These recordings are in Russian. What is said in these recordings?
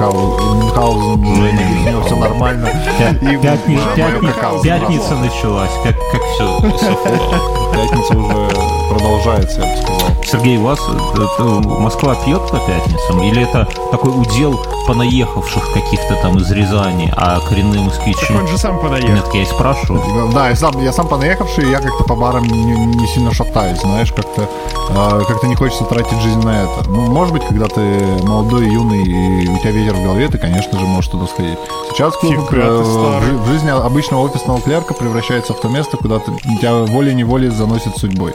Бьернский, Женя Мюнхгаузен, Женя, у него все нормально. Пятница началась, как все. Пятница уже продолжается, я бы сказал. Сергей, у вас э, Москва пьет по пятницам? Или это такой удел понаехавших каких-то там из Рязани, а коренные москвичи... Так он же сам понаехал. Нет, я и спрашиваю. Да, я сам, я сам понаехавший, я как-то по барам не, не сильно шатаюсь, знаешь, как-то э, как-то не хочется тратить жизнь на это. Ну, может быть, когда ты молодой, юный, и у тебя ветер в голове, ты, конечно же, можешь туда сходить. Сейчас клуб э, в, в жизни обычного офисного клерка превращается в то место, куда ты, тебя волей-неволей заносит судьбой.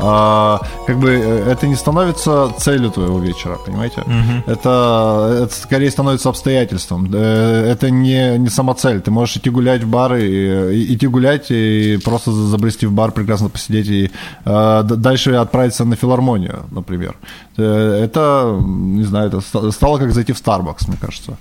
А, как бы э, это не становится целью твоего вечера, понимаете? Угу. Это, это скорее становится обстоятельством. Э, это не, не самоцель. Ты можешь идти гулять в бары, и, и, идти гулять и просто забрести в бар, прекрасно посидеть и э, дальше отправиться на филармонию, например. Э, это, не знаю, это стало как зайти в Starbucks, мне кажется.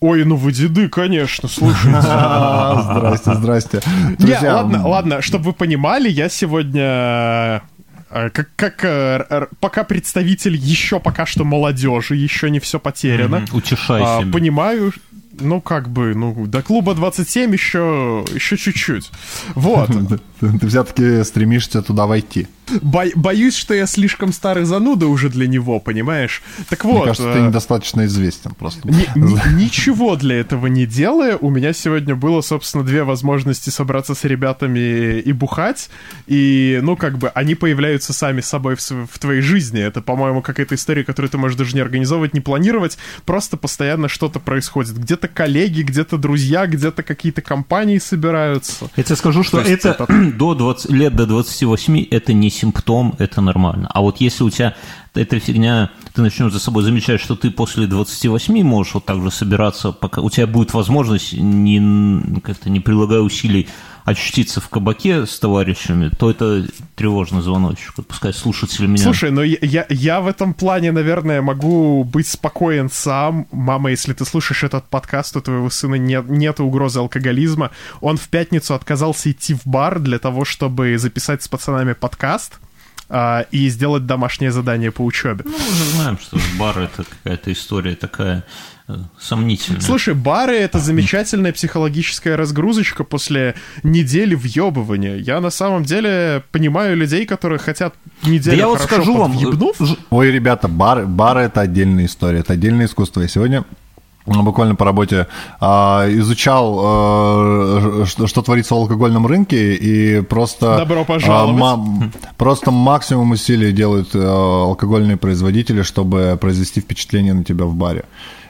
Ой, ну вы деды, конечно, слушайте. Здрасте, здрасте. Не, ладно, ладно, чтобы вы понимали, я сегодня э, как, как э, пока представитель еще пока что молодежи, еще не все потеряно. Mm-hmm, утешай а, себя. Понимаю, ну, как бы, ну, до клуба 27 еще, еще чуть-чуть. Вот. Ты все-таки стремишься туда войти. Бо боюсь, что я слишком старый зануда уже для него, понимаешь? Так вот... Мне кажется, ты э, недостаточно известен просто. Ни ничего для этого не делая, у меня сегодня было, собственно, две возможности собраться с ребятами и бухать, и, ну, как бы, они появляются сами собой в, в твоей жизни. Это, по-моему, какая-то история, которую ты можешь даже не организовывать, не планировать, просто постоянно что-то происходит. Где-то коллеги, где-то друзья, где-то какие-то компании собираются. Я тебе скажу, что это, это... до 20, лет до 28 это не симптом, это нормально. А вот если у тебя эта фигня, ты начнешь за собой замечать, что ты после 28 можешь вот так же собираться, пока у тебя будет возможность, не, как-то не прилагая усилий, очутиться в кабаке с товарищами, то это тревожный звоночек. Пускай слушатели меня... Слушай, ну я, я в этом плане, наверное, могу быть спокоен сам. Мама, если ты слушаешь этот подкаст, у твоего сына нет, нет угрозы алкоголизма. Он в пятницу отказался идти в бар для того, чтобы записать с пацанами подкаст а, и сделать домашнее задание по учебе. Ну, мы уже знаем, что бар это какая-то история такая сомнительно. Слушай, бары — это замечательная психологическая разгрузочка после недели въебывания. Я на самом деле понимаю людей, которые хотят неделю да я вот скажу вам, Ой, ребята, бары, бары — это отдельная история, это отдельное искусство. И сегодня буквально по работе а, изучал, а, что, что творится в алкогольном рынке, и просто... Добро пожаловать. А, ма, просто максимум усилий делают а, алкогольные производители, чтобы произвести впечатление на тебя в баре.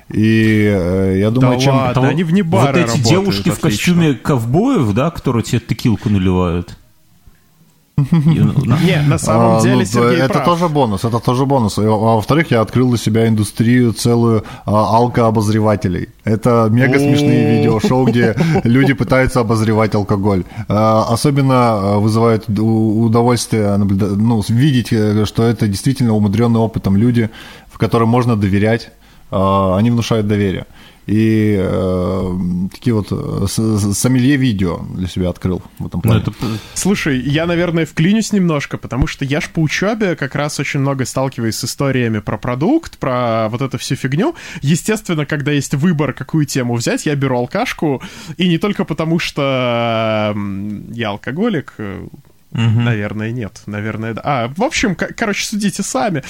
И э, я думаю, да чем... Ладно, того... они вне бара Вот эти девушки отлично. в костюме ковбоев, да, которые тебе текилку наливают. Не, на самом а, деле, ну, Сергей Это тоже бонус, это тоже бонус. А, во-вторых, я открыл для себя индустрию целую а, алкообозревателей. Это мега смешные видеошоу, где люди пытаются обозревать алкоголь. Особенно вызывает удовольствие ну, видеть, э, что это действительно умудренные опытом люди, в которым можно доверять они внушают доверие. И э, такие вот э, сомелье видео для себя открыл в этом плане. Ну, это... Слушай, я, наверное, вклинюсь немножко, потому что я ж по учебе как раз очень много сталкиваюсь с историями про продукт, про вот эту всю фигню. Естественно, когда есть выбор, какую тему взять, я беру алкашку, и не только потому, что я алкоголик, э, Угу. Наверное, нет. Наверное, да. А, в общем, короче, судите сами.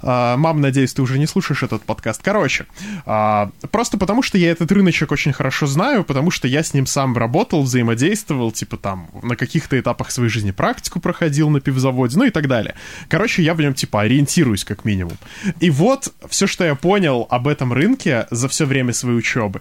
А, мам, надеюсь, ты уже не слушаешь этот подкаст. Короче, а, просто потому что я этот рыночек очень хорошо знаю, потому что я с ним сам работал, взаимодействовал, типа там на каких-то этапах своей жизни практику проходил на пивзаводе, ну и так далее. Короче, я в нем типа ориентируюсь как минимум. И вот все, что я понял об этом рынке за все время своей учебы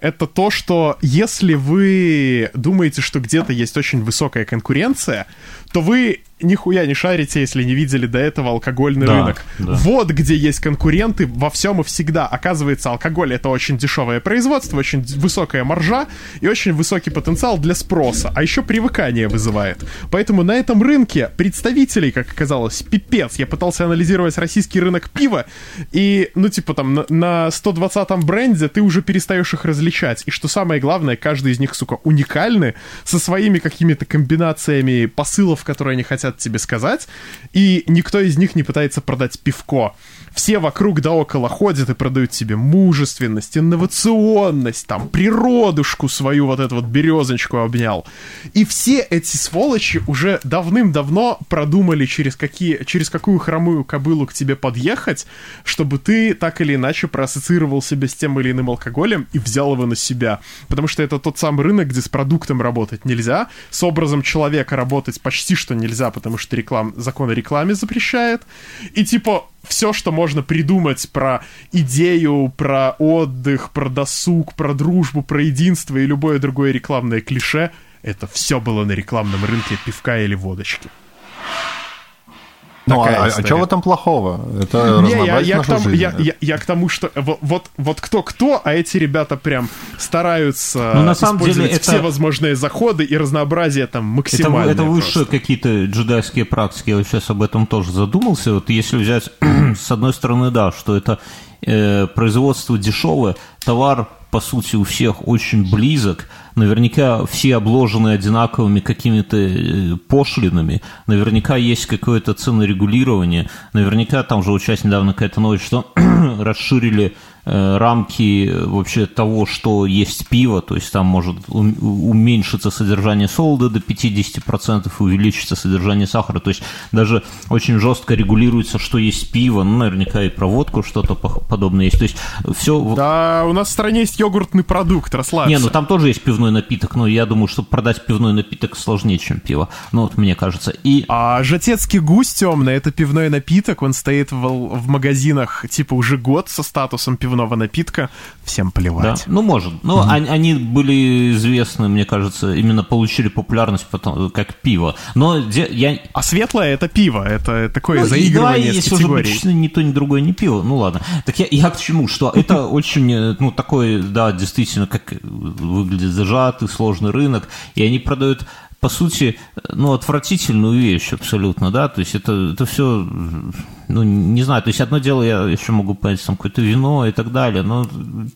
это то, что если вы думаете, что где-то есть очень высокая конкуренция, то вы нихуя не шарите, если не видели до этого алкогольный да, рынок. Да. Вот где есть конкуренты во всем и всегда. Оказывается, алкоголь это очень дешевое производство, очень высокая маржа и очень высокий потенциал для спроса, а еще привыкание вызывает. Поэтому на этом рынке представителей, как оказалось, пипец. Я пытался анализировать российский рынок пива, и, ну, типа там, на, на 120-м бренде ты уже перестаешь их различать. И что самое главное, каждый из них, сука, уникальны, со своими какими-то комбинациями посылов, которые они хотят хотят тебе сказать, и никто из них не пытается продать пивко. Все вокруг да около ходят и продают тебе мужественность, инновационность, там, природушку свою вот эту вот березочку обнял. И все эти сволочи уже давным-давно продумали, через, какие, через какую хромую кобылу к тебе подъехать, чтобы ты так или иначе проассоциировал себя с тем или иным алкоголем и взял его на себя. Потому что это тот самый рынок, где с продуктом работать нельзя, с образом человека работать почти что нельзя, потому что реклам... закон о рекламе запрещает. И типа все, что можно придумать про идею, про отдых, про досуг, про дружбу, про единство и любое другое рекламное клише, это все было на рекламном рынке пивка или водочки. Ну, а, а что в этом плохого? Это Не, я, я, к тому, я, я, я к тому, что вот, вот кто-кто, а эти ребята прям стараются ну, на самом деле это... все возможные заходы и разнообразие там максимальное. Это, это высшие какие-то джедайские практики. Я сейчас об этом тоже задумался. Вот если взять, с одной стороны, да, что это э, производство дешевое, товар, по сути, у всех очень близок, наверняка все обложены одинаковыми какими-то э, пошлинами, наверняка есть какое-то ценорегулирование, наверняка там же участь недавно какая-то новость, что расширили рамки вообще того, что есть пиво, то есть там может уменьшиться содержание солода до 50% и увеличиться содержание сахара, то есть даже очень жестко регулируется, что есть пиво, ну, наверняка и проводку что-то подобное есть, то есть все... Да, у нас в стране есть йогуртный продукт, расслабься. Не, ну там тоже есть пивной напиток, но я думаю, что продать пивной напиток сложнее, чем пиво, ну вот мне кажется. И... А жатецкий гусь темный, это пивной напиток, он стоит в, в магазинах типа уже год со статусом пивного пивного напитка, всем плевать. Да? Ну, может. Ну, mm-hmm. они, они были известны, мне кажется, именно получили популярность потом, как пиво. Но де, я... А светлое — это пиво, это такое ну, заигрывание да, с категорией. Если уже ни то, ни другое не пиво, ну ладно. Так я, я к чему? Что это очень, ну, такой, да, действительно, как выглядит зажатый, сложный рынок, и они продают по сути, ну, отвратительную вещь абсолютно, да, то есть это, это все, ну, не знаю, то есть одно дело, я еще могу понять, там, какое-то вино и так далее, но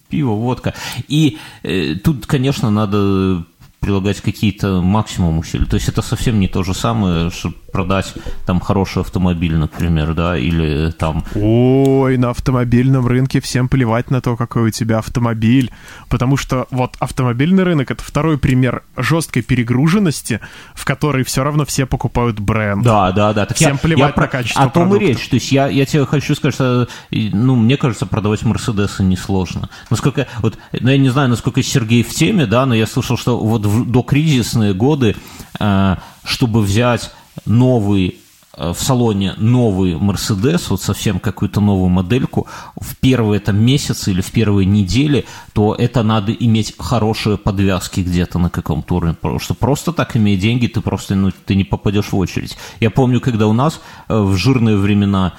пиво, водка. И э, тут, конечно, надо прилагать какие-то максимум усилий. То есть это совсем не то же самое, что продать там хороший автомобиль, например, да, или там... Ой, на автомобильном рынке всем плевать на то, какой у тебя автомобиль, потому что вот автомобильный рынок — это второй пример жесткой перегруженности, в которой все равно все покупают бренд. Да, да, да. Так всем я, плевать я про, на качество О том продукта. и речь. То есть я, я тебе хочу сказать, что, ну, мне кажется, продавать Мерседесы несложно. Насколько, вот, ну, я не знаю, насколько Сергей в теме, да, но я слышал, что вот в докризисные годы, э, чтобы взять новый э, в салоне новый Мерседес, вот совсем какую-то новую модельку, в первые там месяцы или в первые недели, то это надо иметь хорошие подвязки где-то на каком-то уровне, потому что просто так имея деньги, ты просто ну, ты не попадешь в очередь. Я помню, когда у нас э, в жирные времена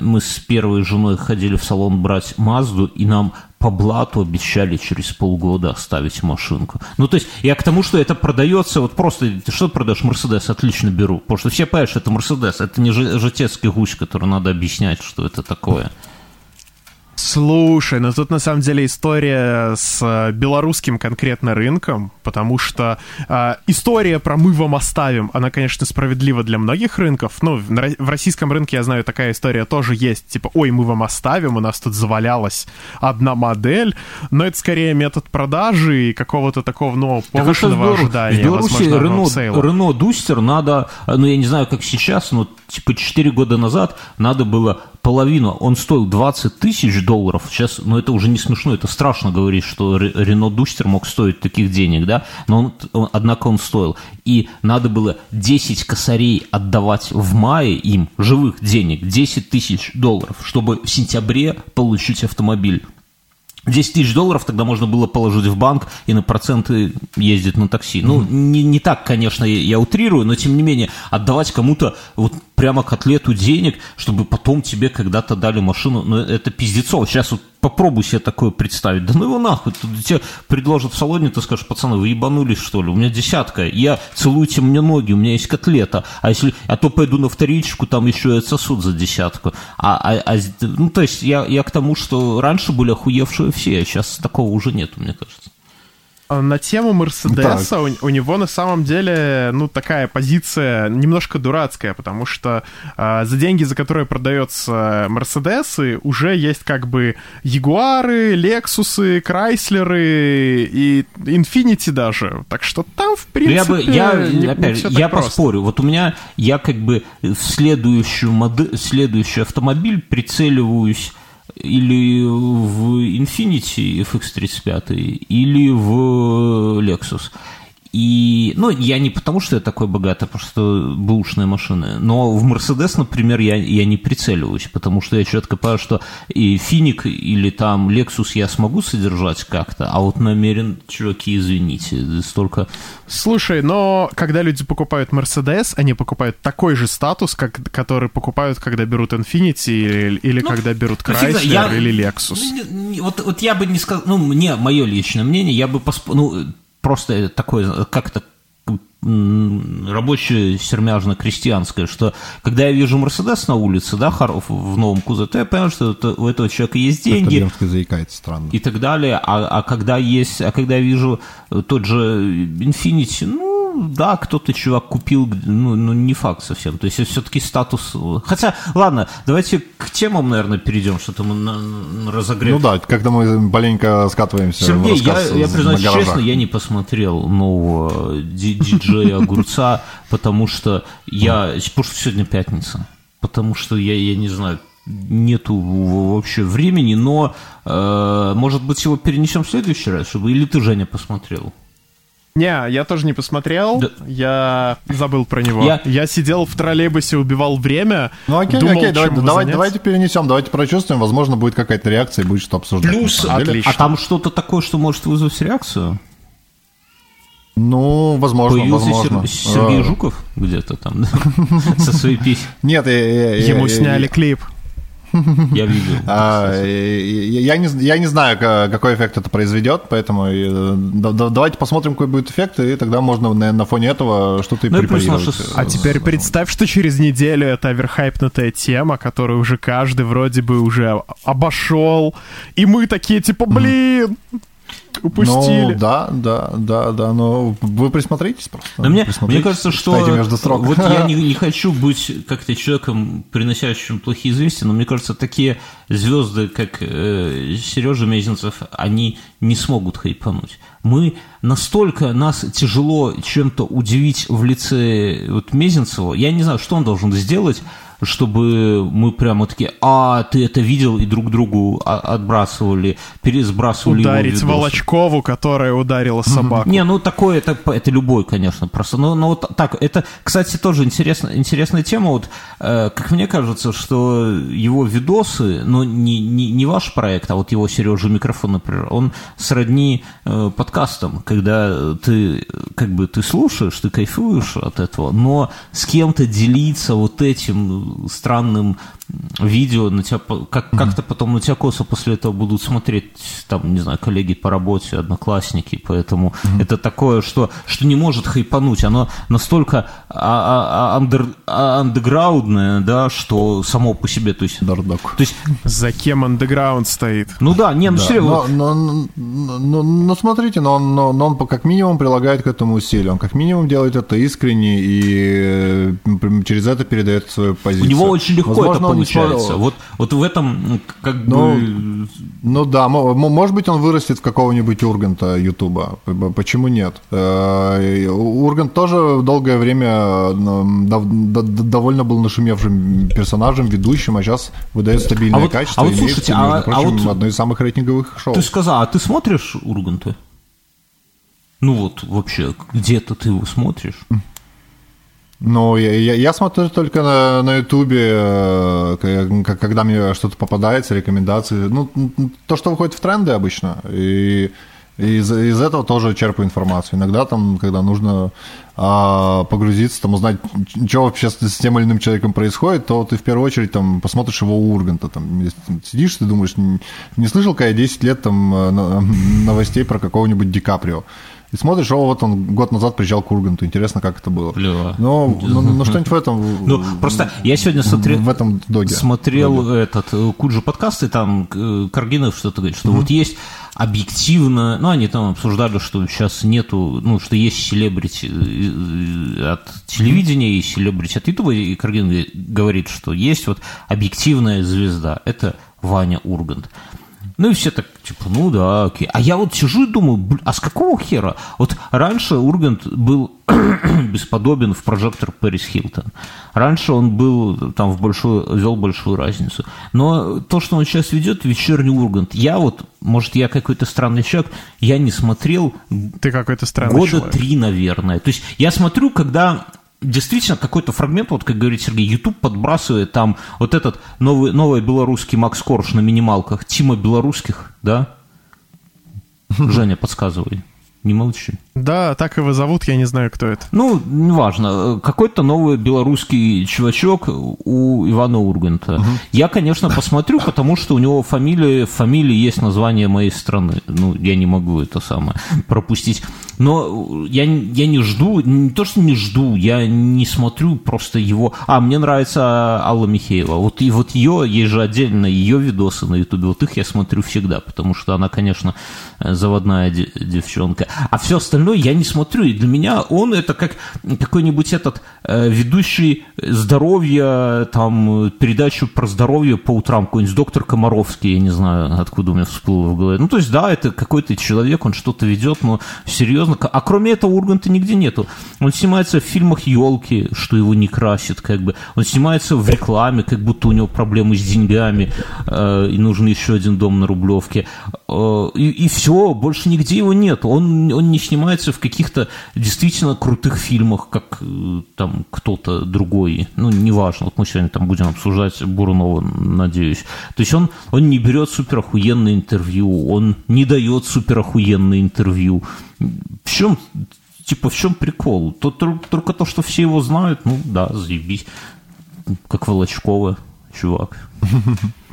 мы с первой женой ходили в салон брать Мазду, и нам по блату обещали через полгода оставить машинку. Ну, то есть, я к тому, что это продается, вот просто, ты что продаешь, Мерседес, отлично беру. Потому что все понимают, что это Мерседес, это не житецкий гусь, который надо объяснять, что это такое. Слушай, ну тут на самом деле история с э, белорусским конкретно рынком, потому что э, история про «мы вам оставим», она, конечно, справедлива для многих рынков. Ну, в российском рынке, я знаю, такая история тоже есть. Типа, ой, мы вам оставим, у нас тут завалялась одна модель, но это скорее метод продажи и какого-то такого, ну, повышенного ожидания. В Беларуси Рено, Рено Дустер надо, ну, я не знаю, как сейчас, но типа 4 года назад надо было половину, он стоил 20 тысяч долларов, сейчас, ну это уже не смешно, это страшно говорить, что Рено Дустер мог стоить таких денег, да, но он, он, однако он стоил. И надо было 10 косарей отдавать в мае им, живых денег, 10 тысяч долларов, чтобы в сентябре получить автомобиль. 10 тысяч долларов тогда можно было положить в банк и на проценты ездить на такси. Ну, не, не так, конечно, я, я утрирую, но тем не менее, отдавать кому-то вот прямо котлету денег, чтобы потом тебе когда-то дали машину, ну, это пиздецово. Сейчас вот попробуй себе такое представить. Да ну его нахуй. Тут тебе предложат в салоне, ты скажешь, пацаны, вы ебанулись, что ли? У меня десятка. Я целуйте мне ноги, у меня есть котлета. А если, а то пойду на вторичку, там еще и сосуд за десятку. А, а, а, ну, то есть я, я к тому, что раньше были охуевшие все, а сейчас такого уже нету, мне кажется. А на тему Мерседеса у, у него на самом деле, ну, такая позиция немножко дурацкая, потому что э, за деньги, за которые продаются Мерседесы, уже есть как бы Ягуары, Лексусы, Крайслеры и Инфинити даже. Так что там, в принципе, я бы, я, не, опять, не я просто. поспорю. Вот у меня, я как бы в следующую модель, следующий автомобиль прицеливаюсь или в Infiniti FX35, или в Lexus. И, ну, я не потому, что я такой богатый, а просто бэушные машины. Но в Мерседес, например, я, я не прицеливаюсь, потому что я четко понимаю, что и Финик или там Lexus я смогу содержать как-то, а вот намерен, чуваки, извините, столько... Слушай, но когда люди покупают Мерседес, они покупают такой же статус, как, который покупают, когда берут Infiniti или, или Ну, когда берут ну, Chrysler я- или Lexus. Вот, вот я бы не сказал, ну, мне, мое личное мнение, я бы посп... ну, просто такое, как-то рабочее сермяжно-крестьянское, что когда я вижу Мерседес на улице, да, в новом кузове, то я понимаю, что это- у этого человека есть деньги По-итальянски заикается странно. и так далее, а, а когда есть, а когда я вижу тот же Infinity, ну, да, кто-то чувак купил, ну, ну, не факт совсем, то есть это все-таки статус, хотя, ладно, давайте к темам, наверное, перейдем, что-то мы на, на разогрев Ну да, когда мы маленько скатываемся Сергей, в я, я на признаюсь честно, я не посмотрел нового ди- диджея Огурца, потому что я... Потому что сегодня пятница. Потому что я, я не знаю, нету вообще времени, но, э, может быть, его перенесем в следующий раз, чтобы... Или ты, Женя, посмотрел? Не, я тоже не посмотрел, Да. я забыл про него. Я- Я, сидел в троллейбусе, убивал время, Ну окей, думал, окей, давайте, бы давайте, перенесем, давайте прочувствуем, возможно, будет какая-то реакция и будет что обсуждать. Плюс, отлично. а там что-то такое, что может вызвать реакцию? Ну, возможно, Появился возможно. Сер- Сергей А, Жуков где-то там, да? со своей песней. Нет, я, я- я- Ему сняли клип. Я видел. А, я, не, я не знаю, ка- какой эффект это произведет, поэтому э, да- да- давайте посмотрим, какой будет эффект, и тогда можно на, на фоне этого что-то и Ну препарировать. А теперь представь, что через неделю это оверхайпнутая тема, которую уже каждый вроде бы уже обошел, и мы такие типа, блин, упустили. Ну, да, да, да, да, но вы присмотритесь просто. Но мне, мне Присмотритесь, кажется, что между строк. вот я не, не хочу быть как-то человеком, приносящим плохие известия, но мне кажется, такие звезды, как э, Сережа Мезенцев, они не смогут хайпануть. Мы настолько нас тяжело чем-то удивить в лице вот Мезенцева. Я не знаю, что он должен сделать, чтобы мы прямо такие, а, ты это видел, и друг другу отбрасывали, пересбрасывали Ударить. Волочкову, которая ударила собаку. Не, ну такое, это, это любой, конечно, просто. Но, но вот так, это, кстати, тоже интересно, интересная тема. Вот, э, как мне кажется, что его видосы, но не, не, не ваш проект, а вот его Сережа микрофон, например, он сродни э, подкастам, когда ты как бы ты слушаешь, ты кайфуешь от этого, но с кем-то делиться вот этим странным видео на тебя как, как-то потом на тебя косо после этого будут смотреть там не знаю коллеги по работе одноклассники поэтому это такое что что не может хайпануть оно настолько а- а- а- андер- а- андеграундное да что само по себе то есть Дардок. то есть За кем андеграунд стоит? ну да не ну Да, серьезно но, но- но- но- но смотрите, но он, но, но он по- как минимум прилагает к этому усилия. Он как минимум делает это искренне и э, через это передает свою у позицию. него очень легко Возможно, это он получается вот вот в этом как Ну, бы Ну да, мо- мо- может быть, он вырастет в какого-нибудь Урганта Ютуба. Почему нет? Э, и Ургант тоже долгое время д- довольно был нашумевшим персонажем, ведущим, а сейчас выдает стабильное А вот- качество. а вот и имеет, слушайте, между а- а прочим, вот- одно из самых рейтинговых шоу. Ты сказал, а ты смотришь Урганта? Ну вот, вообще, где-то ты его смотришь? Ну, я, я- я смотрю только на, на Ютубе, э, когда мне что-то попадается, рекомендации. Ну, то, что выходит в тренды обычно. И из, из этого тоже черпаю информацию. Иногда там, когда нужно а, погрузиться, там, узнать, что вообще с, тем или иным человеком происходит, то ты в первую очередь там посмотришь его Урганта. Там, ты сидишь, ты думаешь, не, не слышал, когда я 10 лет там э, новостей про какого-нибудь Ди Каприо. И смотришь, о, вот он год назад приезжал к Урганту, интересно, как это было. Ну, ну, ну, что-нибудь в этом... Ну, просто я сегодня смотрел... В этом доге. Смотрел доге. этот э, Куджи подкаст, и там э, Каргинов что-то говорит, что вот есть объективно, ну, они там обсуждали, что сейчас нету, ну, что есть селебрити э, от телевидения и селебрити от Ютуба, и Каргин говорит, что есть вот объективная звезда, это Ваня Ургант. Ну и все так, типа, ну да, окей. А я вот сижу и думаю, блин, а с какого хера? Вот раньше Ургант был бесподобен в прожектор Пэрис Хилтон. Раньше он был там в большую, вел большую разницу. Но то, что он сейчас ведет, вечерний Ургант, я вот, может, я какой-то странный человек, я не смотрел Ты какой-то странный года человек. три, наверное. То есть я смотрю, когда действительно какой-то фрагмент, вот как говорит Сергей, YouTube подбрасывает там вот этот новый, новый белорусский Макс Корж на минималках, Тима Белорусских, да? Женя, подсказывай. Не молчи. Да, так его зовут, я не знаю, кто это. Ну, неважно. Какой-то новый белорусский чувачок у Ивана Урганта. Я, конечно, посмотрю, потому что у него фамилия, фамилии есть название моей страны. Ну, я не могу это самое пропустить. Но я, я не жду, не то, что не жду, я не смотрю просто его... А, мне нравится Алла Михеева. Вот, и вот ее, есть же отдельно ее видосы на Ютубе, вот их я смотрю всегда, потому что она, конечно, заводная де- девчонка. А все остальное я не смотрю. И для меня он это как какой-нибудь этот э, ведущий здоровье, там, передачу про здоровье по утрам, какой-нибудь доктор Комаровский, я не знаю, откуда у меня всплыло в голове. Ну, то есть, да, это какой-то человек, он что-то ведет, но серьезно. А кроме этого Урганта нигде нету. Он снимается в фильмах «Елки», что его не красит, как бы. Он снимается в рекламе, как будто у него проблемы с деньгами, э, и нужен еще один дом на Рублевке. Э, и, и все, больше нигде его нет. Он, он не снимается в каких-то действительно крутых фильмах, как э, там кто-то другой. Ну, неважно. Вот мы сегодня там будем обсуждать Бурунова, надеюсь. То есть он, он не берет супер охуенное интервью, он не дает супер охуенное интервью. В чем, типа, в чем прикол? То, только то, что все его знают, ну да, заебись. Как Волочкова, чувак.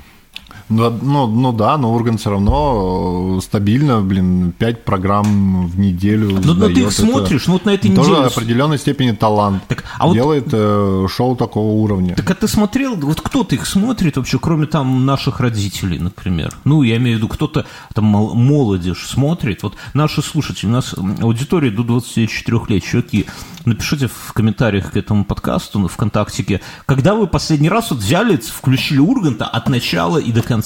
Ну, ну, ну да, но Ургант все равно э, стабильно, блин, 5 программ в неделю. Ну, но ты их смотришь, ну вот на этой тоже неделе. определенной степени талант. Так, а вот- Делает э, шоу такого уровня. Так а ты смотрел, вот кто-то их смотрит вообще, кроме там наших родителей, например? Ну, я имею в виду, кто-то там мол- молодежь смотрит. Вот наши слушатели, у нас аудитория до 24 лет, чуваки, напишите в комментариях к этому подкасту на ВКонтактике, когда вы последний раз вот взяли, включили Урганта от начала и до конца,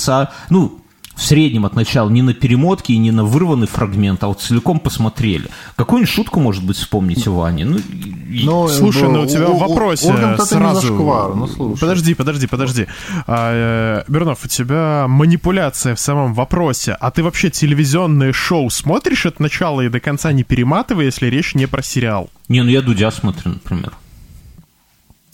ну, в среднем от начала, не на перемотке и не на вырванный фрагмент, а вот целиком посмотрели. Какую-нибудь шутку, может быть, вспомните, Ваня? Ну, и- Ну, Слушай, э, ну у тебя в вопросе не сразу... зашквар, ну слушай. Подожди, подожди, подожди. А, э, Бернов, у тебя манипуляция в самом вопросе. А ты вообще телевизионное шоу смотришь от начала и до конца, не перематывая, если речь не про сериал? не, ну я Дудя смотрю, например.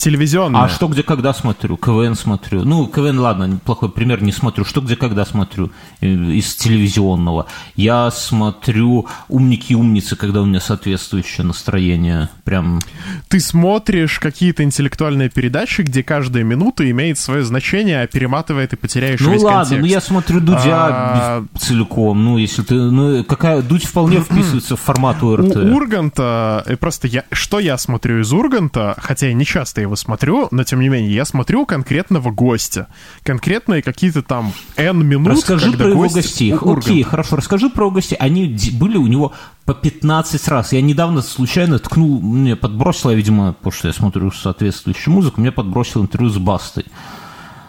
Телевизионное. А что, где, когда смотрю? КВН смотрю. Ну, КВН, ладно, плохой пример, не смотрю. Что, где, когда смотрю э, из телевизионного? Я смотрю «Умники и умницы», когда у меня соответствующее настроение. Прям... Ты смотришь какие-то интеллектуальные передачи, где каждая минута имеет свое значение, а перематывает и потеряешь Ну весь ладно, контекст. ну я смотрю Дудя А, целиком. Ну, если ты... Ну, какая... Дудь вполне вписывается в формат ОРТ. У Урганта, э, просто я, что я смотрю из Урганта, хотя я не часто его смотрю, но тем не менее, я смотрю конкретного гостя. Конкретные какие-то там N минут, Расскажи про его гостей. Окей, хорошо, расскажи про его гостей. Они были у него по 15 раз. Я недавно случайно ткнул, мне подбросил, я, видимо, потому что я смотрю соответствующую музыку, мне подбросил интервью с Бастой.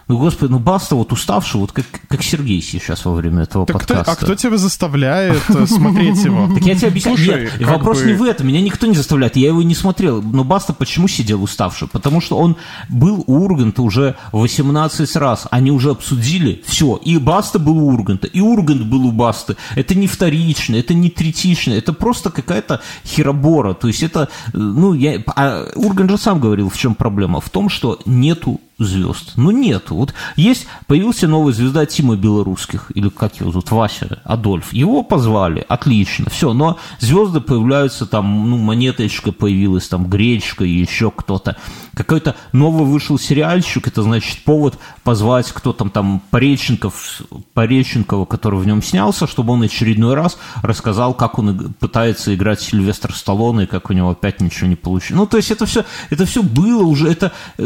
Ну, господи, ну Баста вот уставший, вот как, как Сергей сейчас во время этого Так кто- подкаста. а кто тебя заставляет э, смотреть его? Так я тебе объясняю. Слушай, Нет, вопрос бы- не в этом. Меня никто не заставляет. Я его не смотрел. Но Баста почему сидел уставший? Потому что он был у Урганта уже 18 раз. Они уже обсудили все. И Баста был у Урганта, и Ургант был у Басты. Это не вторично, это не третично. Это просто какая-то херобора. То есть это, э, ну, я... А Ургант же сам говорил, в чем проблема. В том, что нету звезд. Ну, нету. Вот есть, появился новая звезда Тима Белорусских, или как его зовут, Вася, Адольф. Его позвали, отлично, все. Но звезды появляются, там, ну, монеточка появилась, там, гречка и еще кто-то. Какой-то новый вышел сериальчик, это, значит, повод позвать кто там, там, Пореченков, Пореченкова, который в нем снялся, чтобы он очередной раз рассказал, как он пытается играть Сильвестр Сталлоне, и как у него опять ничего не получилось. Ну, то есть это все, это все было уже, это э,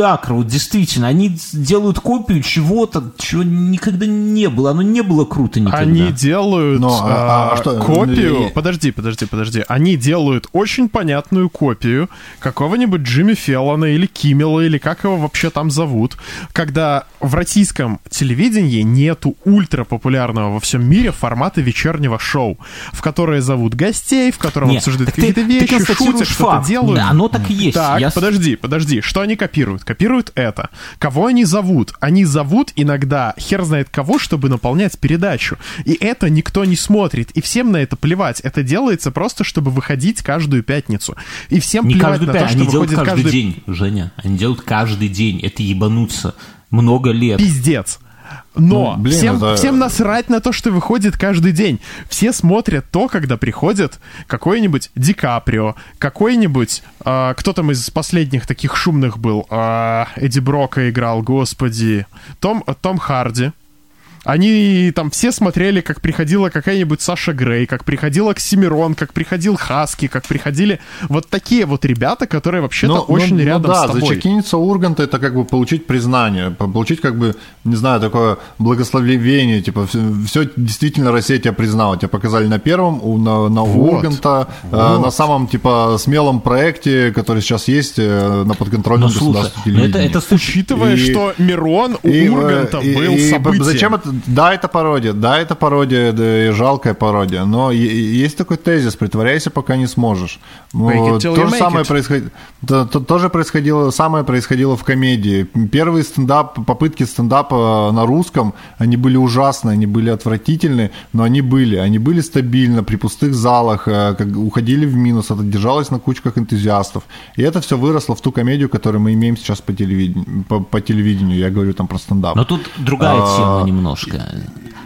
симулятор, вот действительно. Они делают копию чего-то, чего никогда не было. Оно не было круто никогда. Они делают Но, а, а, а что? копию... И... Подожди, подожди, подожди. Они делают очень понятную копию какого-нибудь Джимми Феллона или Киммела, или как его вообще там зовут, когда в российском телевидении нету ультра популярного во всем мире формата вечернего шоу, в которое зовут гостей, в котором Нет, обсуждают какие-то вещи, ты шутят, что-то делают. Да, оно так и есть. Так, Я... подожди, подожди. Что они копируют? Копируют это. Кого они зовут? Они зовут иногда хер знает кого, чтобы наполнять передачу. И это никто не смотрит. И всем на это плевать. Это делается просто, чтобы выходить каждую пятницу. И всем не плевать на то, что выходит каждый, каждый день, Женя. Они делают каждый день. Это ебануться. Много лет. Пиздец. Но ну, блин, всем, это... всем насрать на то, что выходит каждый день. Все смотрят то, когда приходит какой-нибудь Ди Каприо, какой-нибудь... Э, кто там из последних таких шумных был? Э, Эдди Брока играл, господи. Том, Том Харди. Они там все смотрели, как приходила какая-нибудь Саша Грей, как приходила Оксимирон, как приходил Хаски, как приходили вот такие вот ребята, которые вообще-то ну, очень ну, рядом ну, да, с тобой. зачекиниться Урганта это как бы получить признание, получить как бы, не знаю, такое благословение, типа все действительно Россия тебя признала, тебя показали на первом, у, на, на вот. Урганта, э, вот. на самом типа смелом проекте, который сейчас есть э, на подконтрольном ну, государстве телевидении. Это, это учитывая, и, что Мирон у и, Урганта и, был и, событием. Зачем это да, это пародия, да, это пародия, да, и жалкая пародия, но есть такой тезис, притворяйся, пока не сможешь. Ну, то же самое происходило, то, то, тоже происходило, самое происходило в комедии. Первые стендап, попытки стендапа на русском, они были ужасные, они были отвратительные, но они были, они были стабильно при пустых залах, э, как, уходили в минус, это держалось на кучках энтузиастов. И это все выросло в ту комедию, которую мы имеем сейчас по телевидению, по, по телевидению я говорю там про стендап. Но тут другая а, тема немножко.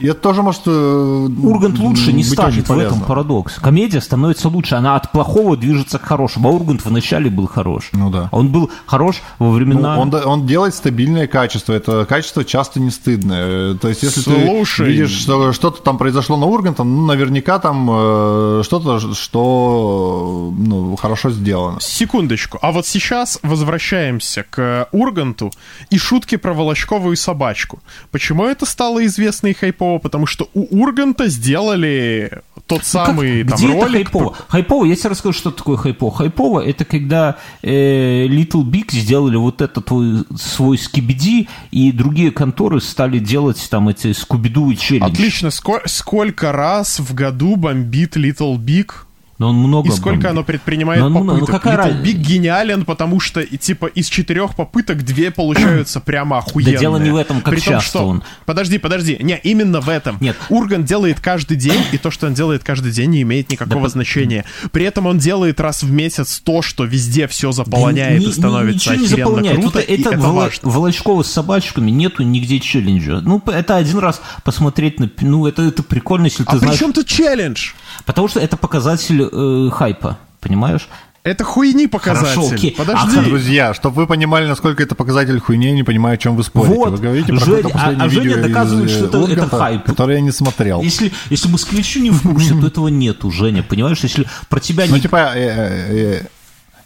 И это тоже может э, Ургант лучше не станет, в этом парадокс. Комедия становится лучше, она от плохого движется к хорошему. А Ургант вначале был хорош. Ну да. Он был хорош во времена... Ну, он, он делает стабильное качество. Это качество часто не стыдное. То есть, если Слушай. ты видишь, что что-то там произошло на Урганте, ну, наверняка там э, что-то, что ну, хорошо сделано. Секундочку. А вот сейчас возвращаемся к Урганту и шутки про Волочковую собачку. Почему это стало известно и хайпово? Потому что у Урганта сделали тот ну, самый как, там, где ролик. Это хайпово? хайпово, я тебе расскажу, что такое хайпово. Хайпово это когда э, Little Big сделали вот этот твой, свой скибиди, и другие конторы стали делать там эти скубиду и челлендж. Отлично. Сколько, сколько раз в году бомбит Little Big? Но он много. И сколько бомбит. оно предпринимает но, попыток? Ну, какая Little Big гениален, потому что и, типа из четырех попыток две получаются прямо охуенные. Да дело не в этом, как При часто том, что... он. Подожди, подожди. Не, именно в этом. Нет. Урган делает каждый день, и то, что он делает каждый день, не имеет никакого да, значения. При этом он делает раз в месяц то, что везде все заполоняет да, и становится ни, охеренно заполняет. круто, вот это, это важно. Волочкова с собачками нету нигде челленджа. Ну, это один раз посмотреть на... Ну, это, это прикольно, если ты а знаешь... А при чем тут челлендж? Потому что это показатель э, хайпа, понимаешь? Это хуйни показатель. Хорошо, окей. Подожди. А, друзья, чтобы вы понимали, насколько это показатель хуйни, я не понимаю, о чем вы спорите. Вот. Вы говорите про Жень, а, а Женя доказывает, что это, Урганта, это хайп. Который я не смотрел. Если, если москвичу не в курсе, то этого нету, Женя, понимаешь? Если про тебя не... Ну, типа, э, э, э,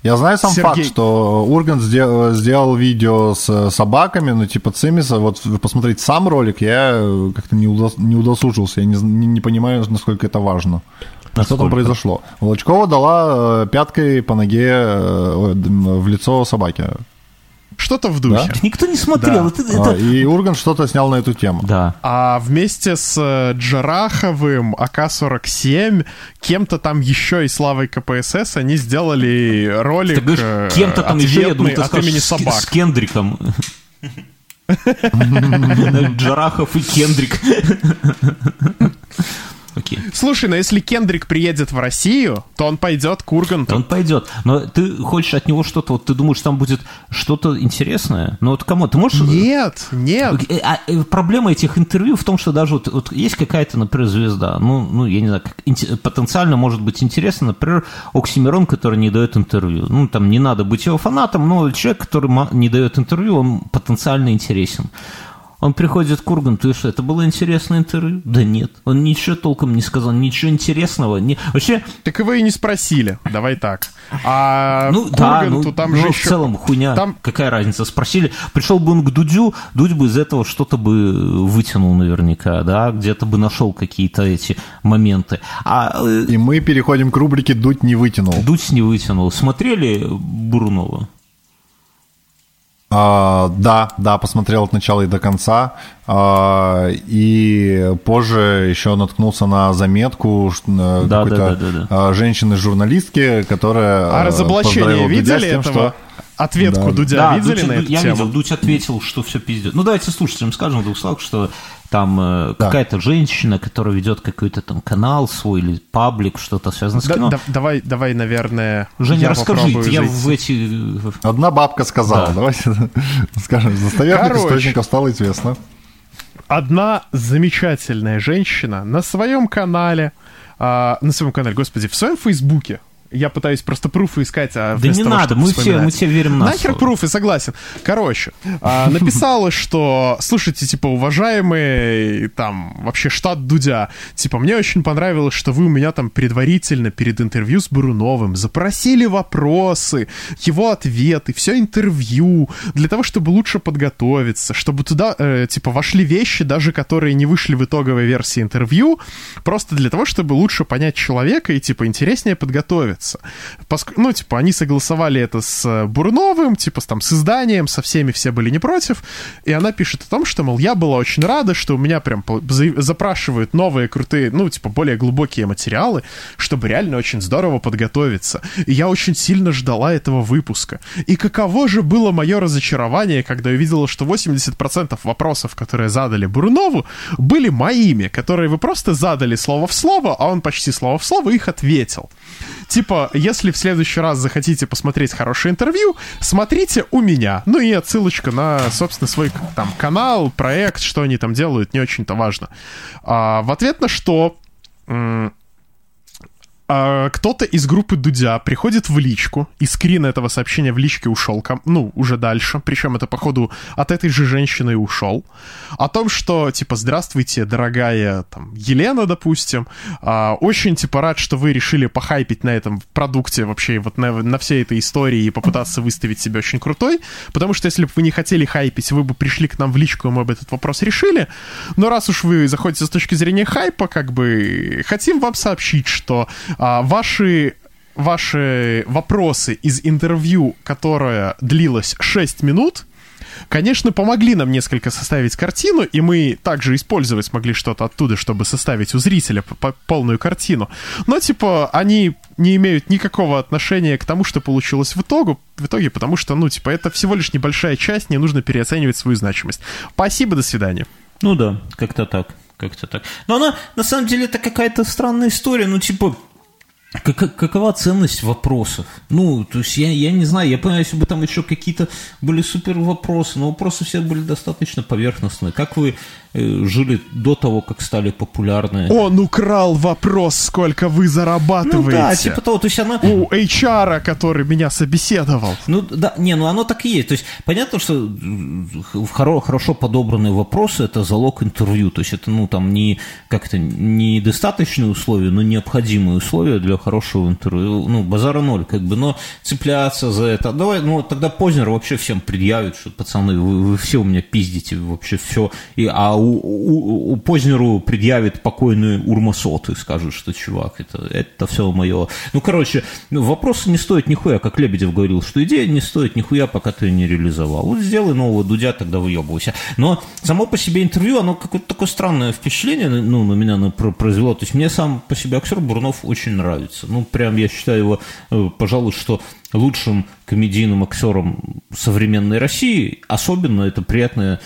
я знаю сам Сергей. факт, что Ургант сделал, сделал видео с собаками, ну, типа Цимиса, вот посмотреть сам ролик, я как-то не, удос, не удосужился, я не, не, не понимаю, насколько это важно. Насколько? Что там произошло? Волочкова дала э, пяткой по ноге э, в лицо собаки. Что-то в духе. Да? Никто не смотрел. Да. Это, это... А, и Урган что-то снял на эту тему. Да. А вместе с э, Джараховым, АК-47, кем-то там еще и Славой КПСС они сделали ролик говоришь, кем-то там еще, я думаю, от имени собак. С Кендриком. Джарахов и Кендрик. Публики. Слушай, но если Кендрик приедет в Россию, то он пойдет к Урганту. Он пойдет. Но ты хочешь от него что-то, вот ты думаешь, там будет что-то интересное? Ну вот кому? Ты можешь... Нет, нет. Э, а, э, проблема этих интервью в том, что даже вот, вот есть какая-то, например, звезда, ну, ну я не знаю, как, потенциально может быть интересно, например, Оксимирон, который не дает интервью. Ну, там не надо быть его фанатом, но человек, который не дает интервью, он потенциально интересен. Он приходит к Урганту, и что, это было интересное интервью? Да нет, он ничего толком не сказал, ничего интересного. Не... Вообще... Так его и не спросили, давай так. А ну, да, ну, там ну, же в еще... целом хуйня, там... какая разница, спросили. Пришел бы он к Дудю, Дудь бы из этого что-то бы вытянул наверняка, да, где-то бы нашел какие-то эти моменты. А... Э, и мы переходим к рубрике «Дудь не вытянул». Дудь не вытянул. Смотрели Бурнова? А, да, да, посмотрел от начала и до конца. А, и позже еще наткнулся на заметку да, какой-то да, да, да, да. женщины-журналистки, которая А разоблачение видели тем, этого? Что... Ответку да. Дудя да, видели Дудь, на эту я тему? видел, Дудь ответил, что все пиздец. Ну, давайте слушателям скажем в двух словах, что там э, да. какая-то женщина, которая ведет какой-то там канал свой или паблик, что-то связано с да, кино. Да, давай, давай, наверное, Женя, я расскажите, я в эти... Одна бабка сказала, да. давайте скажем, достоверных Короче, источников стало известно. Одна замечательная женщина на своем канале, а, на своем канале, господи, в своем фейсбуке, я пытаюсь просто пруфы искать, а Да не того, надо, мы все, мы все верим на Нахер пруфы, согласен. Короче, а, написала, что, слушайте, типа, уважаемый, там, вообще штат Дудя, типа, мне очень понравилось, что вы у меня там предварительно перед интервью с Буруновым запросили вопросы, его ответы, все интервью, для того, чтобы лучше подготовиться, чтобы туда, э, типа, вошли вещи, даже которые не вышли в итоговой версии интервью, просто для того, чтобы лучше понять человека и, типа, интереснее подготовиться нравится. Поск... Ну, типа, они согласовали это с э, Бурновым, типа, там, с изданием, со всеми все были не против. И она пишет о том, что, мол, я была очень рада, что у меня прям запрашивают новые крутые, ну, типа, более глубокие материалы, чтобы реально очень здорово подготовиться. И я очень сильно ждала этого выпуска. И каково же было мое разочарование, когда увидела, что 80% вопросов, которые задали Бурнову, были моими, которые вы просто задали слово в слово, а он почти слово в слово их ответил. Типа, если в следующий раз захотите посмотреть хорошее интервью, смотрите у меня. Ну и отсылочка на, собственно, свой там канал, проект, что они там делают, не очень-то важно. А, в ответ на что а, кто-то из группы Дудя приходит в личку, и скрин этого сообщения в личке ушел, ну, уже дальше, причем это, походу, от этой же женщины и ушел, о том, что, типа, здравствуйте, дорогая, там, Елена, допустим, а, очень, типа, рад, что вы решили похайпить на этом продукте вообще, вот на, на всей этой истории и попытаться выставить себя очень крутой, потому что если бы вы не хотели хайпить, вы бы пришли к нам в личку, и мы бы этот вопрос решили, но раз уж вы заходите с точки зрения хайпа, как бы, хотим вам сообщить, что а, ваши ваши вопросы из интервью, которое длилось 6 минут, конечно, помогли нам несколько составить картину, и мы также использовать смогли что-то оттуда, чтобы составить у зрителя полную картину. Но, типа, они не имеют никакого отношения к тому, что получилось в итоге, в итоге, потому что, ну, типа, это всего лишь небольшая часть, не нужно переоценивать свою значимость. Спасибо, до свидания. Ну да, как-то так, как-то так. Но она, на самом деле, это какая-то странная история, ну, типа, как, какова ценность вопросов? Ну, то есть я, я не знаю, я понимаю, если бы там еще какие-то были супер вопросы, но вопросы все были достаточно поверхностные. Как вы жили до того, как стали популярны. Он украл вопрос, сколько вы зарабатываете. Ну да, типа того, то есть она... У HR, который меня собеседовал. Ну да, не, ну оно так и есть. То есть понятно, что хоро, хорошо подобранные вопросы – это залог интервью. То есть это, ну там, не как-то не достаточные условия, но необходимые условия для хорошего интервью. Ну, базара ноль, как бы, но цепляться за это. Давай, ну тогда Познер вообще всем предъявит, что, пацаны, вы, вы все у меня пиздите, вообще все. И, а у, у, у Познеру предъявит покойный Урмасот и скажет, что, чувак, это, это все мое. Ну, короче, вопросы не стоят нихуя, как Лебедев говорил, что идея не стоит нихуя, пока ты не реализовал. Вот сделай нового Дудя, тогда выебывайся. Но само по себе интервью, оно какое-то такое странное впечатление, ну, на меня произвело. То есть мне сам по себе актер Бурнов очень нравится. Ну, прям я считаю его, э, пожалуй, что лучшим комедийным актером современной России. Особенно это приятное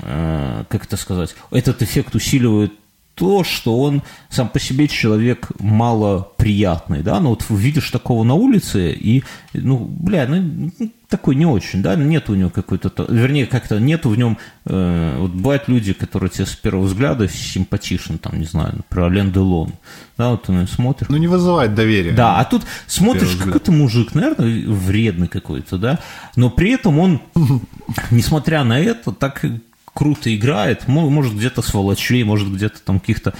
как это сказать, этот эффект усиливает то, что он сам по себе человек малоприятный, да, ну вот видишь такого на улице, и, ну, бля, ну, такой не очень, да, нет у него какой-то, вернее, как-то нет в нем, э, вот бывают люди, которые тебе с первого взгляда симпатичны, там, не знаю, например, Ален Делон, да, вот ты на смотришь. Ну, не вызывает доверия. Да, а тут смотришь, какой-то мужик, наверное, вредный какой-то, да, но при этом он, несмотря на это, так круто играет, может где-то сволочей, может где-то там каких-то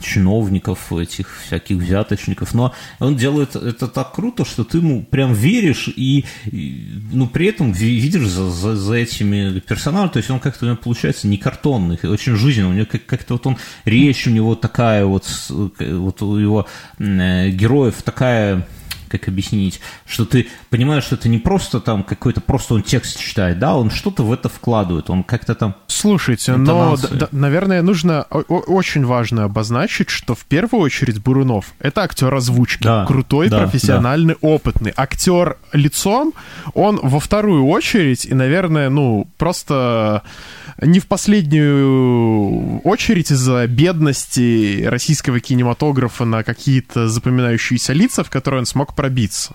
чиновников, этих всяких взяточников, но он делает это так круто, что ты ему прям веришь и, и ну, при этом видишь за, за, за этими персонажами, то есть он как-то у него получается не картонный, очень жизненный, у него как- как-то вот он, речь у него такая вот, вот у его э, героев такая как объяснить, что ты понимаешь, что это не просто там какой-то, просто он текст читает, да, он что-то в это вкладывает, он как-то там... Слушайте, но, наверное, нужно очень важно обозначить, что в первую очередь Бурунов — это актер озвучки, да, крутой, да, профессиональный, да. опытный. Актер лицом, он во вторую очередь, и, наверное, ну, просто не в последнюю очередь из-за бедности российского кинематографа на какие-то запоминающиеся лица, в которые он смог пробиться.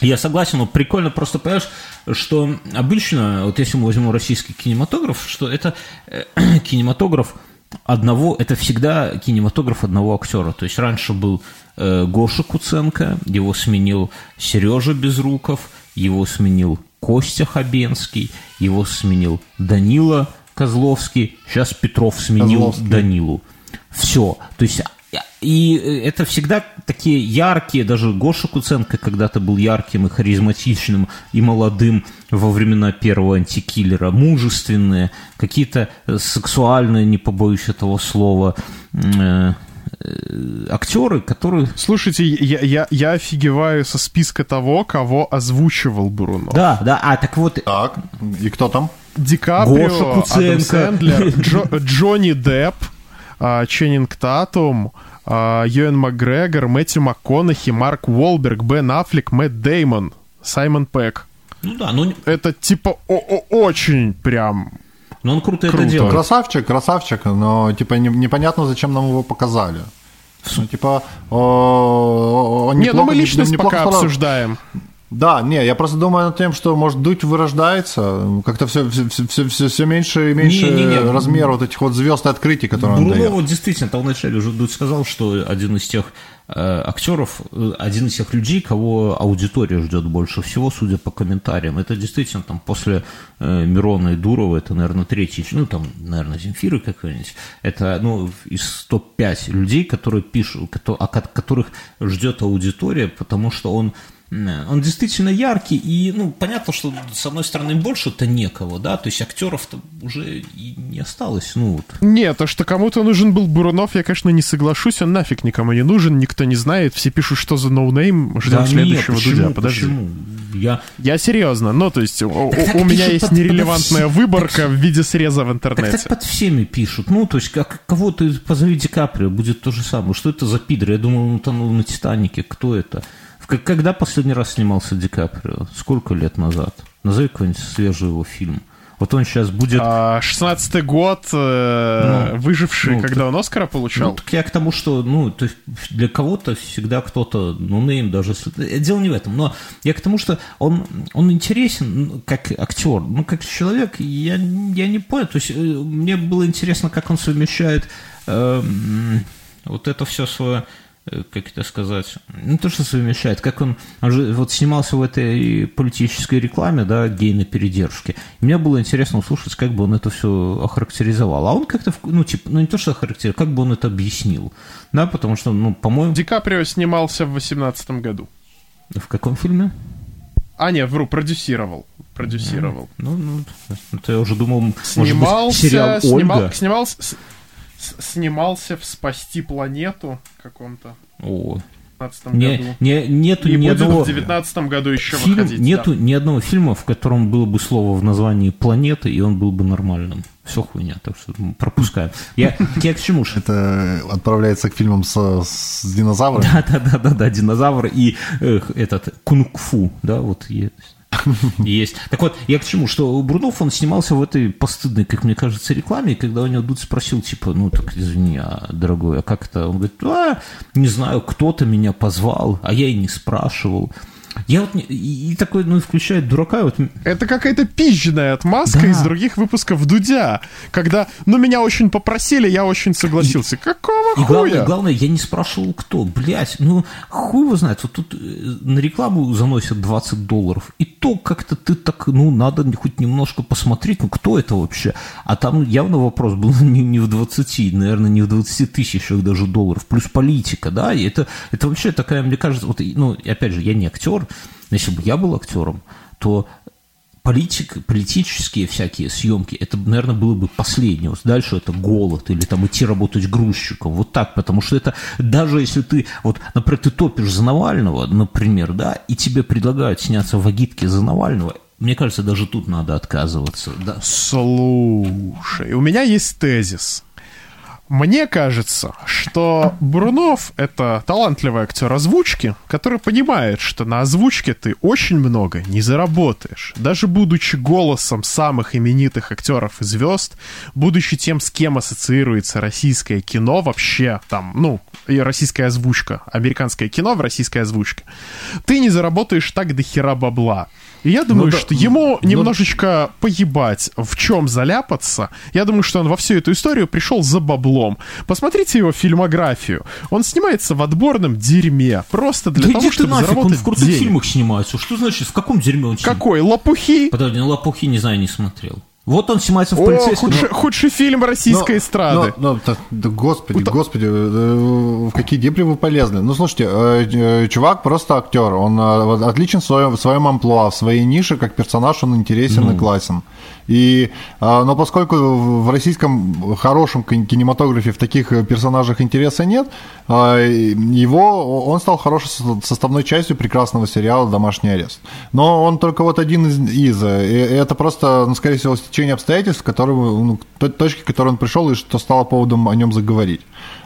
Я согласен, но прикольно просто, понимаешь, что обычно, вот если мы возьмем российский кинематограф, что это э, кинематограф одного, это всегда кинематограф одного актера. То есть раньше был э, Гоша Куценко, его сменил Сережа Безруков, его сменил Костя Хабенский, его сменил Данила Козловский, сейчас Петров сменил Козловский. Данилу. Все. То есть и это всегда такие яркие, даже Гоша Куценко когда-то был ярким и харизматичным, и молодым во времена первого антикиллера, мужественные, какие-то сексуальные, не побоюсь этого слова, э, э, актеры, которые... Слушайте, я, я, я офигеваю со списка того, кого озвучивал Бурунов. Да, да, а так вот... Так, и кто там? Ди Каприо, Гоша Куценко. Адам Сэндлер, Джо, Джонни Депп, а, Ченнинг Татум, а, Йоэн Макгрегор, Мэтью МакКонахи, Марк Уолберг, Бен Аффлек, Мэтт Деймон, Саймон Пэк. Ну да, ну... Это типа очень прям но он круто, круто это делает. Красавчик, красавчик, но типа не, непонятно, зачем нам его показали. Ну, типа, о, о, неплохо, не, ну мы личность пока справ... обсуждаем. Да, не, я просто думаю над тем, что, может, дуть вырождается, как-то все, все, все, все, все меньше и меньше не, не, не. размер вот этих вот звезд и открытий, которые Бурунов, он дает. действительно, там вначале уже Дудь сказал, что один из тех э, актеров, э, один из тех людей, кого аудитория ждет больше всего, судя по комментариям. Это действительно там после э, Мирона и Дурова, это, наверное, третий, ну, там, наверное, Земфиры какой-нибудь. Это, ну, из топ-5 людей, которые пишут, которых ждет аудитория, потому что он он действительно яркий, и, ну, понятно, что, с одной стороны, больше-то некого, да, то есть актеров-то уже и не осталось, ну, вот. Нет, то, что кому-то нужен был Бурунов, я, конечно, не соглашусь, он нафиг никому не нужен, никто не знает, все пишут, что за no-name, ждем да следующего нет, почему, Дудя, подожди. Почему? Я... я серьезно, ну, то есть, так, у, так у меня есть под, нерелевантная под, выборка так, в виде среза в интернете. Так, так под всеми пишут, ну, то есть, как, кого ты позови Ди Каприо, будет то же самое, что это за пидор, я думал, он утонул на Титанике, кто это? Когда последний раз снимался Ди Каприо? Сколько лет назад? Назови какой-нибудь свежий его фильм. Вот он сейчас будет... А, 16-й год, э, ну, выживший, ну, когда так, он Оскара получал? Ну, так я к тому, что, ну, то есть для кого-то всегда кто-то, ну, нейм даже... Если... Дело не в этом, но я к тому, что он, он интересен ну, как актер, ну, как человек, я, я не понял. То есть э, мне было интересно, как он совмещает э, вот это все свое Э, как это сказать, ну, то, что совмещает, как он, он же вот снимался в этой политической рекламе, да, гей на передержке. И мне было интересно услышать, как бы он это все охарактеризовал. А он как-то, ну, типа, ну, не то, что охарактеризовал, как бы он это объяснил. Да, потому что, ну, по-моему... Ди Каприо снимался в 18 году. В каком фильме? А, нет, вру, продюсировал. Продюсировал. Ну, ну, это я уже думал, снимался, может быть, сериал Ольга. снимался, снимался в «Спасти планету» каком-то. О, не, году. Не, нету и ни будет одного... в 19 году еще фильм, выходить. Нету да. ни одного фильма, в котором было бы слово в названии планеты, и он был бы нормальным. Все хуйня, так что пропускаем. Я, я к чему же? Это отправляется к фильмам с, с динозаврами? Да, да, да, да, да, динозавр и э, этот кунг-фу, да, вот есть. Есть. Так вот, я к чему, что Брунов, он снимался в этой постыдной, как мне кажется, рекламе, и когда у него Дуд спросил, типа, ну, так, извини, а, дорогой, а как это? Он говорит, а, не знаю, кто-то меня позвал, а я и не спрашивал. Я вот и такой, ну, включает дурака. Вот... Это какая-то пизженная отмазка да. из других выпусков Дудя, когда, ну, меня очень попросили, я очень согласился. И, Какого и хуя? Главное, главное, я не спрашивал, кто. Блять, ну, хуй его знает. Вот тут э, на рекламу заносят 20 долларов. И то как-то ты так, ну, надо хоть немножко посмотреть, ну, кто это вообще? А там явно вопрос был не, не в 20, наверное, не в 20 тысячах даже долларов. Плюс политика, да, и это, это вообще такая, мне кажется, вот, ну, опять же, я не актер, если бы я был актером, то политик, политические всякие съемки, это, наверное, было бы последнее. Дальше это голод или там идти работать грузчиком. Вот так, потому что это даже если ты, вот, например, ты топишь за Навального, например, да, и тебе предлагают сняться в агитке за Навального, мне кажется, даже тут надо отказываться. Да. Слушай, у меня есть тезис. Мне кажется, что Брунов — это талантливый актер озвучки, который понимает, что на озвучке ты очень много не заработаешь. Даже будучи голосом самых именитых актеров и звезд, будучи тем, с кем ассоциируется российское кино вообще, там, ну, и российская озвучка, американское кино в российской озвучке, ты не заработаешь так до хера бабла. И я думаю, ну, да, что ему ну, немножечко поебать, в чем заляпаться. Я думаю, что он во всю эту историю пришел за баблом. Посмотрите его фильмографию. Он снимается в отборном дерьме. Просто для да того, чтобы нафиг, заработать он в крутых денег. фильмах снимается. Что значит, в каком дерьме он снимается? Какой? Лопухи? Подожди, ну, лопухи, не знаю, не смотрел. Вот он снимается в О, полицейском... Худший, худший фильм российской но, эстрады. Но, но, да, да, господи, У... господи, э, в какие дебри вы полезли. Ну, слушайте, э, э, чувак просто актер. Он отличен в своем, в своем амплуа, в своей нише, как персонаж он интересен mm. и классен. И, а, но поскольку в российском хорошем кинематографе в таких персонажах интереса нет, а, его, он стал хорошей составной частью прекрасного сериала «Домашний арест». Но он только вот один из, из и это просто, ну, скорее всего, стечение обстоятельств, которые, ну, точки, к которой он пришел, и что стало поводом о нем заговорить.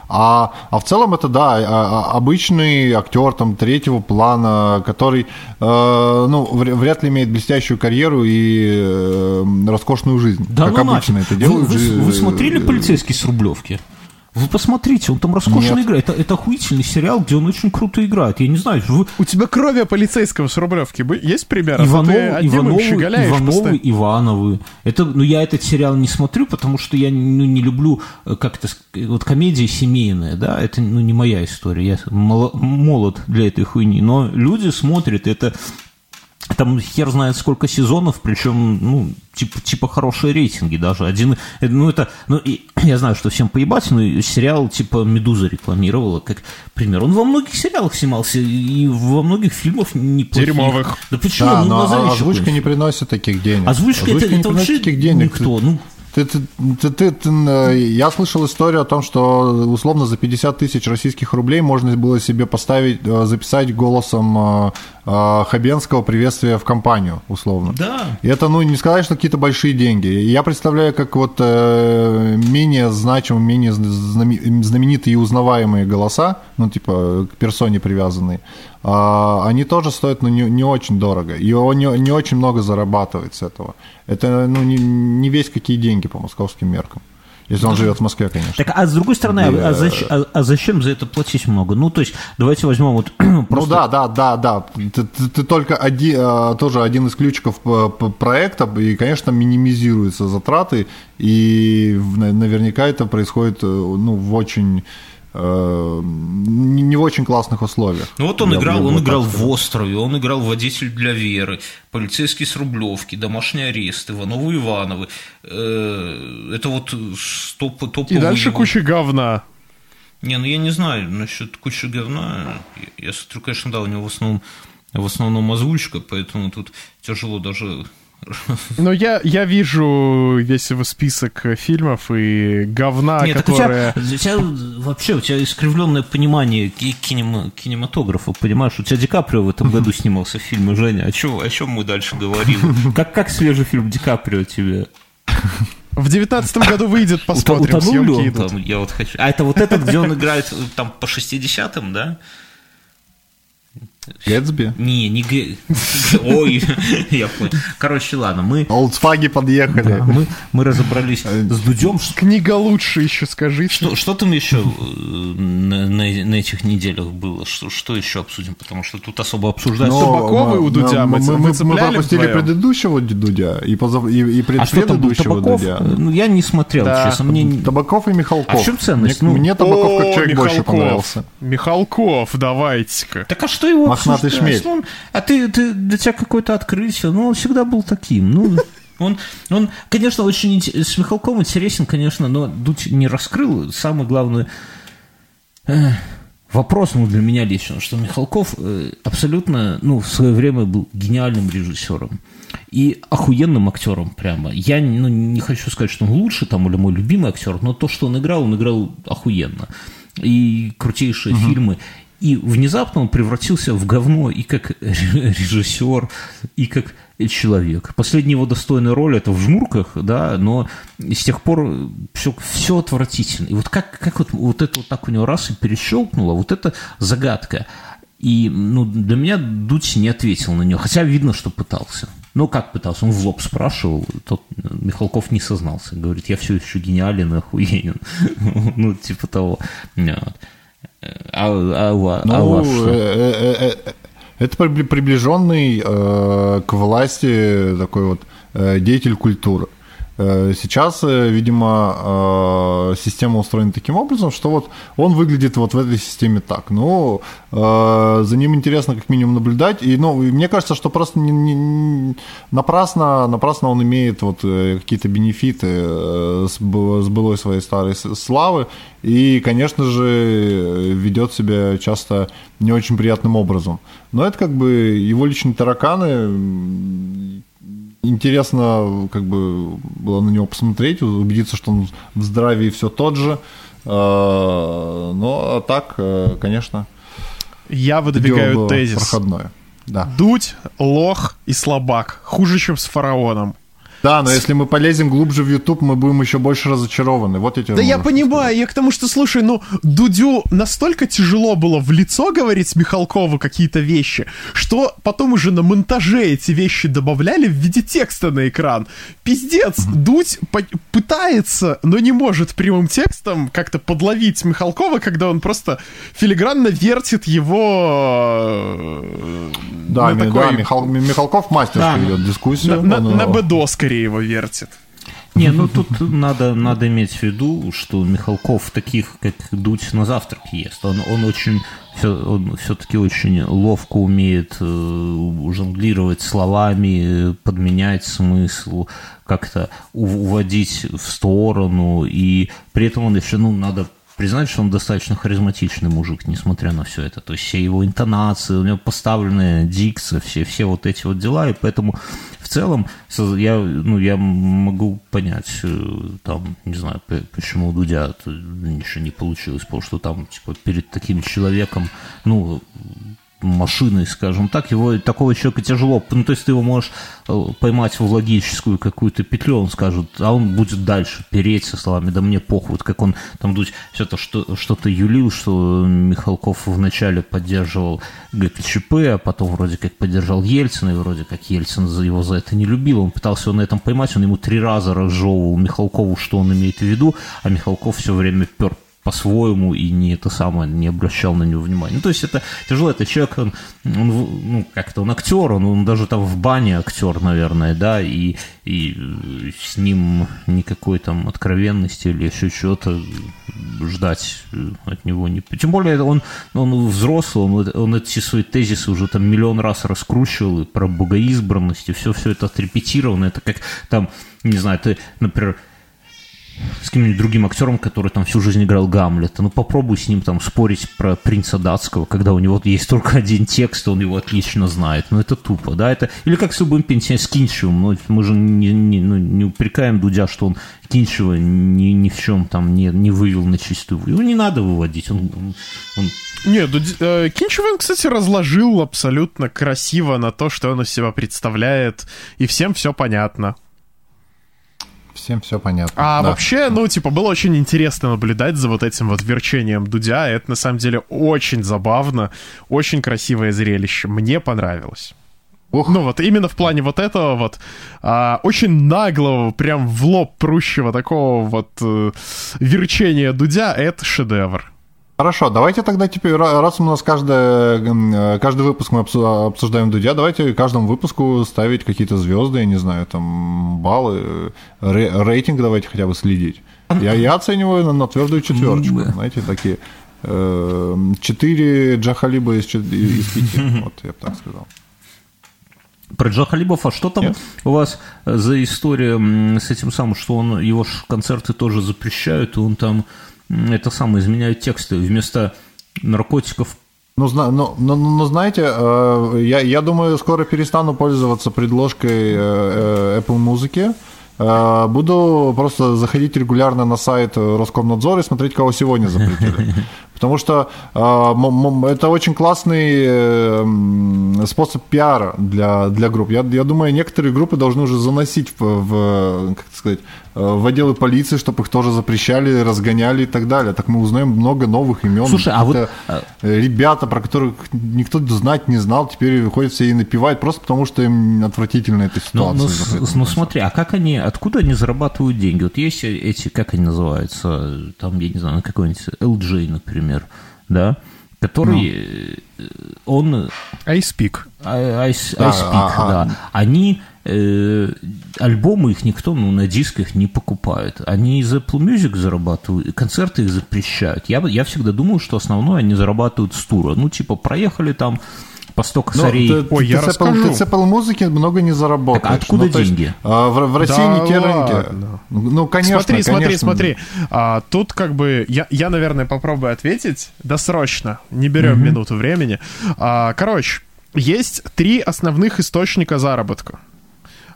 А, а в целом это, да, а, а, обычный актер там, третьего плана, который э, ну, вряд ли имеет блестящую карьеру и э, роскошную жизнь. Да как ну обычно нафиг. это делают. Вы, вы, вы смотрели «Полицейский с Рублевки»? Вы посмотрите, он там роскошно Нет. играет. Это, это охуительный сериал, где он очень круто играет. Я не знаю, вы... У тебя крови полицейского с Рублевки есть пример? Ивановы, а Ивановы, Ивановы Ивановы. Это, ну, я этот сериал не смотрю, потому что я ну, не люблю э, как-то вот комедии семейные, да, это ну, не моя история. Я молод для этой хуйни. Но люди смотрят, это там хер знает сколько сезонов, причем, ну, типа, типа хорошие рейтинги даже. Один, ну, это, ну, и, я знаю, что всем поебать, но сериал типа «Медуза» рекламировала, как пример. Он во многих сериалах снимался и во многих фильмах неплохих. Дерьмовых. Да почему? Да, ну, но озвучка не приносит таких денег. Озвучка, озвучка это, это вообще таких денег. никто. Ну, ты, ты, ты, ты, ты, э, я слышал историю о том, что условно за 50 тысяч российских рублей можно было себе поставить, э, записать голосом э, Хабенского приветствие в компанию, условно. Да. И это, ну, не сказать, что какие-то большие деньги. Я представляю, как вот менее значимые, менее знаменитые и узнаваемые голоса, ну, типа, к персоне привязанные, они тоже стоят, ну, не, не очень дорого. И он не, не очень много зарабатывает с этого. Это, ну, не, не весь какие деньги по московским меркам. Если он живет в Москве, конечно. Так, а с другой стороны, а, а, зачем, а, а зачем за это платить много? Ну, то есть, давайте возьмем вот просто... Ну да, да, да, да. Ты, ты, ты только один, а, тоже один из ключиков проекта, и, конечно, минимизируются затраты, и наверняка это происходит ну, в очень Э, не в очень классных условиях. Ну вот он играл, он играл в острове, он играл водитель для Веры, полицейский с Рублевки, домашний арест, Ивановы Ивановы. Э, это вот топ топовый. И дальше его... куча говна. Не, ну я не знаю насчет кучи говна. Я смотрю, конечно, да, у него в основном в основном озвучка, поэтому тут тяжело даже ну, я, я вижу весь его список фильмов и говна, Нет, которое... у, тебя, у тебя вообще у тебя искривленное понимание кинема, кинематографа, понимаешь? У тебя Ди Каприо в этом году снимался в фильме Женя. О чем, о чем мы дальше говорим? Как, как свежий фильм Ди Каприо тебе? В девятнадцатом году выйдет, посмотрим, Утонул съемки идут. Там, я вот хочу... А это вот этот, где он играет там по 60-м, да? Гэтсби? Не, не Гэ... Ой, я понял. Короче, ладно, мы... Олдсфаги подъехали. Да, мы, мы разобрались с Дудем. Книга лучше еще скажите. Что, что там еще э, на, на, на этих неделях было? Что, что еще обсудим? Потому что тут особо обсуждать... Но- Табаковой у Дудя мы- мы, мы мы, пропустили вдвоем? предыдущего Дудя и, позав... и, и А что предпредыдущего Табаков? Дудя. Ну, я не смотрел, Да. честно. Мне... Табаков и Михалков. А в чем ценность? Мне, Ну, мне Табаков как человек больше Михалков. понравился. Михалков, давайте-ка. Так а что его Мохнатый обсуждать? шмель. Он- а ты, ты, для тебя какое-то открытие, ну, он всегда был таким, ну... Он, он, конечно, очень с Михалковым интересен, конечно, но Дудь не раскрыл. Самый главный э, вопрос ну, для меня лично, что Михалков э, абсолютно, ну, в свое время был гениальным режиссером и охуенным актером прямо. Я ну, не хочу сказать, что он лучше там или мой любимый актер, но то, что он играл, он играл охуенно. И крутейшие фильмы. И внезапно он превратился в говно и как режиссер, и как человек. Последняя его достойная роль это в «Жмурках», да, но с тех пор все, все отвратительно. И вот как, как вот, вот это вот так у него раз и перещелкнуло, вот это загадка. И ну, для меня Дудь не ответил на нее, хотя видно, что пытался. Ну, как пытался? Он в лоб спрашивал, тот Михалков не сознался. Говорит, я все еще гениален и охуенен. Ну, типа того. А, а, вас- а Ну, что? э, э, э, это прибли- приближенный э, к власти такой вот э, деятель культуры. Э, Сейчас, э, видимо, э, система устроена таким образом, что вот он выглядит вот в этой системе так. Ну, за ним интересно как минимум наблюдать. И, ну, мне кажется, что просто не- не- напрасно, напрасно он имеет вот какие-то бенефиты с с былой своей старой славы. И, конечно же, ведет себя часто не очень приятным образом. Но это как бы его личные тараканы. Интересно как бы было на него посмотреть, убедиться, что он в здравии все тот же. Э, Но а так, э, конечно, Я выдвигаю тезис. проходное. Да. Дудь, лох и слабак. Хуже, чем с фараоном. Да, но если мы полезем глубже в YouTube, мы будем еще больше разочарованы. Вот тебе Да я понимаю, я к тому, что, слушай, ну, Дудю настолько тяжело было в лицо говорить Михалкову какие-то вещи, что потом уже на монтаже эти вещи добавляли в виде текста на экран. Пиздец, Дудь по- пытается, но не может прямым текстом как-то подловить Михалкова, когда он просто филигранно вертит его... э, Да, на ми- такой- да, Михал- Михалков мастер Да. ведет дискуссию. на, он, на э, БДО скорее его вертит. Не, ну тут надо, надо иметь в виду, что Михалков таких, как Дудь, на завтрак ест. Он, он очень, он все-таки очень ловко умеет э, жонглировать словами, подменять смысл, как-то уводить в сторону. И при этом он еще, ну, надо признать, что он достаточно харизматичный мужик, несмотря на все это. То есть все его интонации, у него поставленная дикция, все, все вот эти вот дела, и поэтому целом я, ну, я могу понять, э, там, не знаю, почему у Дудя еще не получилось, потому что там, типа, перед таким человеком, ну, машиной, скажем так, его такого человека тяжело, ну, то есть ты его можешь э, поймать в логическую какую-то петлю, он скажет, а он будет дальше переть со словами, да мне похуй, вот как он там Дудь все-то что, что-то юлил, что Михалков вначале поддерживал ГКЧП, а потом вроде как поддержал Ельцина, и вроде как Ельцин его за это не любил, он пытался его на этом поймать, он ему три раза разжевывал Михалкову, что он имеет в виду, а Михалков все время пер по-своему и не это самое, не обращал на него внимания. Ну, то есть это тяжело, это человек, он, он, ну, как-то он актер, он, он даже там в бане актер, наверное, да, и, и с ним никакой там откровенности или еще чего-то ждать от него не... Тем более он, он взрослый, он, он эти свои тезисы уже там миллион раз раскручивал, и про богоизбранность, и все, все это отрепетировано, это как там, не знаю, ты, например, с каким-нибудь другим актером, который там всю жизнь играл Гамлета. Ну, попробуй с ним там спорить про принца датского, когда у него есть только один текст, он его отлично знает. Ну, это тупо, да? Это... Или как с любым пенсионером, с Кинчевым. Ну, мы же не, не, ну, не упрекаем Дудя, что он Кинчева ни, ни в чем там не, не вывел на чистую. Его не надо выводить. Он, он, он- Не, Дуди- э, Кинчев кстати, разложил абсолютно красиво на то, что он из себя представляет, и всем все понятно. Всем все понятно. А Да. вообще, ну, типа, было очень интересно наблюдать за вот этим вот верчением Дудя. Это, на самом деле, очень забавно, очень красивое зрелище. Мне понравилось. Ух. Ну вот именно в плане вот этого вот а, очень наглого, прям в лоб прущего такого вот э, верчения Дудя, это шедевр. Хорошо, давайте тогда теперь, ра- раз у нас каждое, м, э, каждый выпуск мы обсу- обсуждаем Дудя, давайте каждому выпуску ставить какие-то звезды, я не знаю, там баллы, э, ре- рейтинг давайте хотя бы следить. Я, я оцениваю на, на твердую четверочку, знаете, такие э, четыре Джахалиба из, из пяти, вот я бы так сказал. Про Джахалибов, а что там Нет. у вас за история с этим самым, что он его концерты тоже запрещают, и он там это самое изменяет тексты вместо наркотиков. Ну, ну, ну, ну, знаете, э, я, я думаю, скоро перестану пользоваться предложкой э, э, Apple музыки. Буду просто заходить регулярно на сайт Роскомнадзора и смотреть, кого сегодня запретили. Потому что это очень классный способ пиара для, для групп. Я, я думаю, некоторые группы должны уже заносить в, в, как сказать, в отделы полиции, чтобы их тоже запрещали, разгоняли и так далее. Так мы узнаем много новых имен. Слушай, а вот, а- э, ребята, про которых никто знать не знал, теперь выходят все и напевают просто потому, что им отвратительно эта Ну, ситуация. ну, этого. ну, смотри, а как они, откуда они зарабатывают деньги? Вот есть эти, как они называются, там, я не знаю, какой-нибудь LJ, например, да, который, э, он Айспик. I- Ice, Да, Ice Peak, а, а. да. Они э, альбомы их никто ну, на дисках не покупает. Они из Apple Music зарабатывают, и концерты их запрещают. Я, я всегда думал, что основное они зарабатывают с тура. Ну, типа, проехали там по 100 Ну, косарей. ты, Ой, ты я с Apple, расскажу. ты с Apple музыки много не заработаешь. Так, а откуда Ну, то есть, деньги? а, в, в России Да не те рынки. Ну, конечно, смотри, смотри, конечно. смотри. А, тут как бы я, я, наверное, попробую ответить досрочно. Не берем минуту времени. А, короче, есть три основных источника заработка.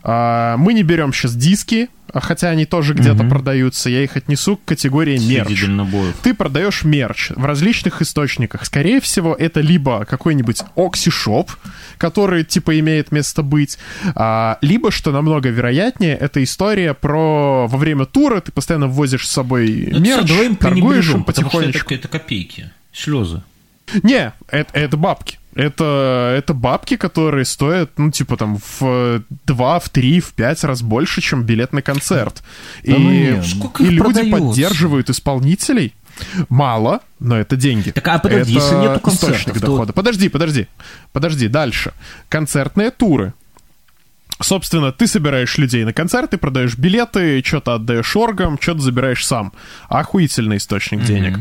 А, мы не берем сейчас диски, хотя они тоже где-то продаются. Я их отнесу к категории мерч. Дальнобоев. Ты продаешь мерч в различных источниках. Скорее всего, это либо какой-нибудь оксишоп, который типа имеет место быть, а, либо, что намного вероятнее, это история про во время тура ты постоянно ввозишь с собой Это мерч, торгуешь им что это, потихонечку. это копейки, слезы. Не, это, это бабки. Это, это бабки, которые стоят, ну, типа, там, в 2, в 3, в 5 раз больше, чем билет на концерт. Да и ну сколько и люди продается? поддерживают исполнителей. Мало, но это деньги. Так, а подожди, это если нету концертов, источник то- дохода. Подожди, подожди, подожди, дальше. Концертные туры. Собственно, ты собираешь людей на концерты, продаешь билеты, что-то отдаешь оргам, что-то забираешь сам. Охуительный источник денег.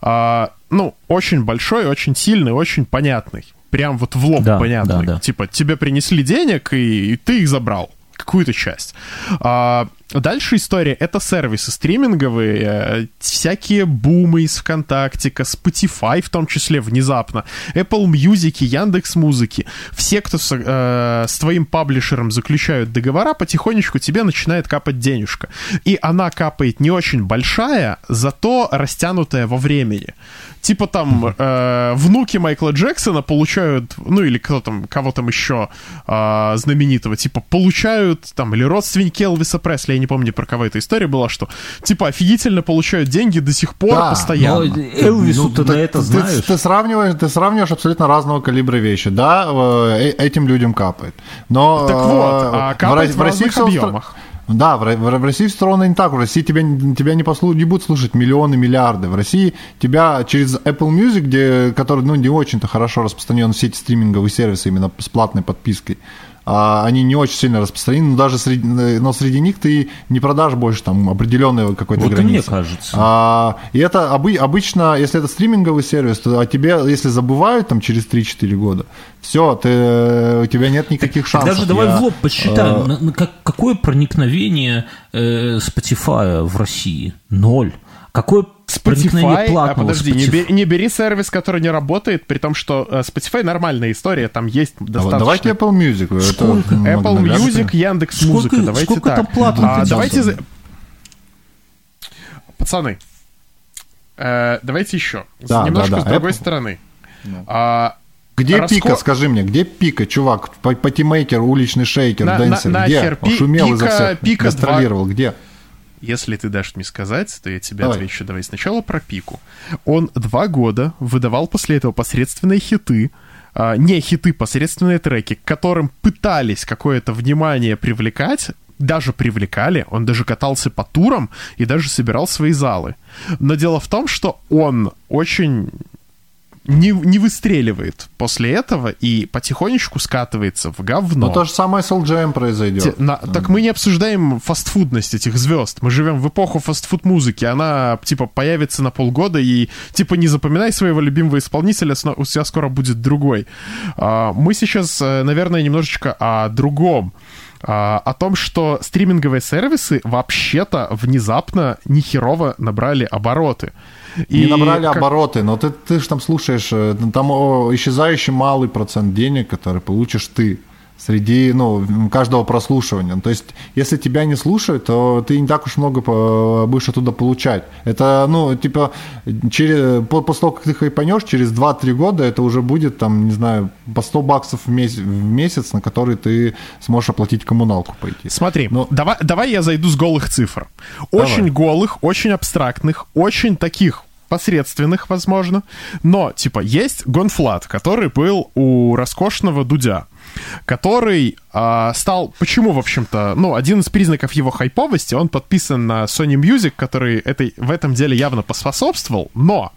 А, ну, очень большой, очень сильный, очень понятный. Прям вот в лоб Да, понятный. да, да. Типа, тебе принесли денег, и, и ты их забрал. Какую-то часть. А, дальше история. Это сервисы стриминговые, э, всякие бумы из ВКонтактика, Spotify в том числе внезапно, Apple Music, Яндекс Музыки. Все, кто с, э, с твоим паблишером заключают договора, потихонечку тебе начинает капать денежка. И она капает не очень большая, зато растянутая во времени. Типа там э, внуки Майкла Джексона получают, ну или кто там, кого там еще э, знаменитого, типа получают там, или родственники Элвиса Пресли, я не помню, про кого эта история была, что типа офигительно получают деньги до сих пор Да, постоянно. Но Элвису ты Ну, на это ты, знаешь. Ты, сравниваешь, ты сравниваешь абсолютно разного калибра вещи. Да, э, этим людям капает. Но Так э, вот, а в капает в разных всё устро- объемах. Да, в, в, в России устроено не так. В России тебя, тебя не, послу, не будут слушать миллионы, миллиарды. В России тебя через Apple Music, где, который ну, не очень-то хорошо распространен в сети стриминговые сервисы именно с платной подпиской, а, они не очень сильно распространены, но даже среди, но среди них ты не продашь больше там определенной какой-то Вот границы. мне кажется. А, и это обы- обычно, если это стриминговый сервис, то о тебе, если забывают там через 3-4 года, все, ты, у тебя нет никаких шансов. Даже давай Я, в лоб посчитаем, на как- какое проникновение э, Spotify в России? Ноль. Какое проникновение Spotify, а платного подожди, не Spotify? бери, не бери сервис, который не работает, при том, что э, Spotify нормальная история, там есть а достаточно... Давайте Apple Music. это Сколько? Apple многонаглядно. Music, Яндекс Сколько- Музыка, давайте сколько так. там платных А, давайте... за- Пацаны, э, давайте еще. Да, Немножко да, с да. другой Apple. стороны. А, Где Раско- пика, скажи мне, где пика, чувак? Па- Патимейкер, уличный шейкер, На- дэнсер, на- где? нахер, Он пи- шумел изо пика- всех, пика гастролировал, где? Если ты дашь мне сказать, то я тебе давай. отвечу. Давай сначала про Пику. Он два года выдавал после этого посредственные хиты, а, не хиты, посредственные треки, к которым пытались какое-то внимание привлекать, даже привлекали, он даже катался по турам и даже собирал свои залы. Но дело в том, что он очень не, не выстреливает после этого и потихонечку скатывается в говно. Но то же самое с LGM произойдет. Те, на, так мы не обсуждаем фастфудность этих звезд. Мы живем в эпоху фастфуд-музыки. Она, типа, появится на полгода и, типа, не запоминай своего любимого исполнителя, у тебя скоро будет другой. А, мы сейчас, э, наверное, немножечко о другом а, о том, что стриминговые сервисы вообще-то внезапно нехерово набрали обороты. И не набрали как... обороты, но ты, ты же там слушаешь, э, там исчезающий малый процент денег, который получишь ты среди ну, каждого прослушивания. То есть, если тебя не слушают, то ты не так уж много будешь оттуда получать. Это, ну, типа, через, после того, как ты хайпанешь, через 2-3 года это уже будет, там, не знаю, по 100 баксов в месяц, в месяц на который ты сможешь оплатить коммуналку пойти. Смотри, Но... давай, давай я зайду с голых цифр. Очень давай. голых, очень абстрактных, очень таких посредственных, возможно. Но, типа, есть Gone.Fludd, который был у роскошного Дудя который э, стал... Почему, в общем-то... Ну, один из признаков его хайповости, он подписан на Sony Music, который этой, в этом деле явно поспособствовал, но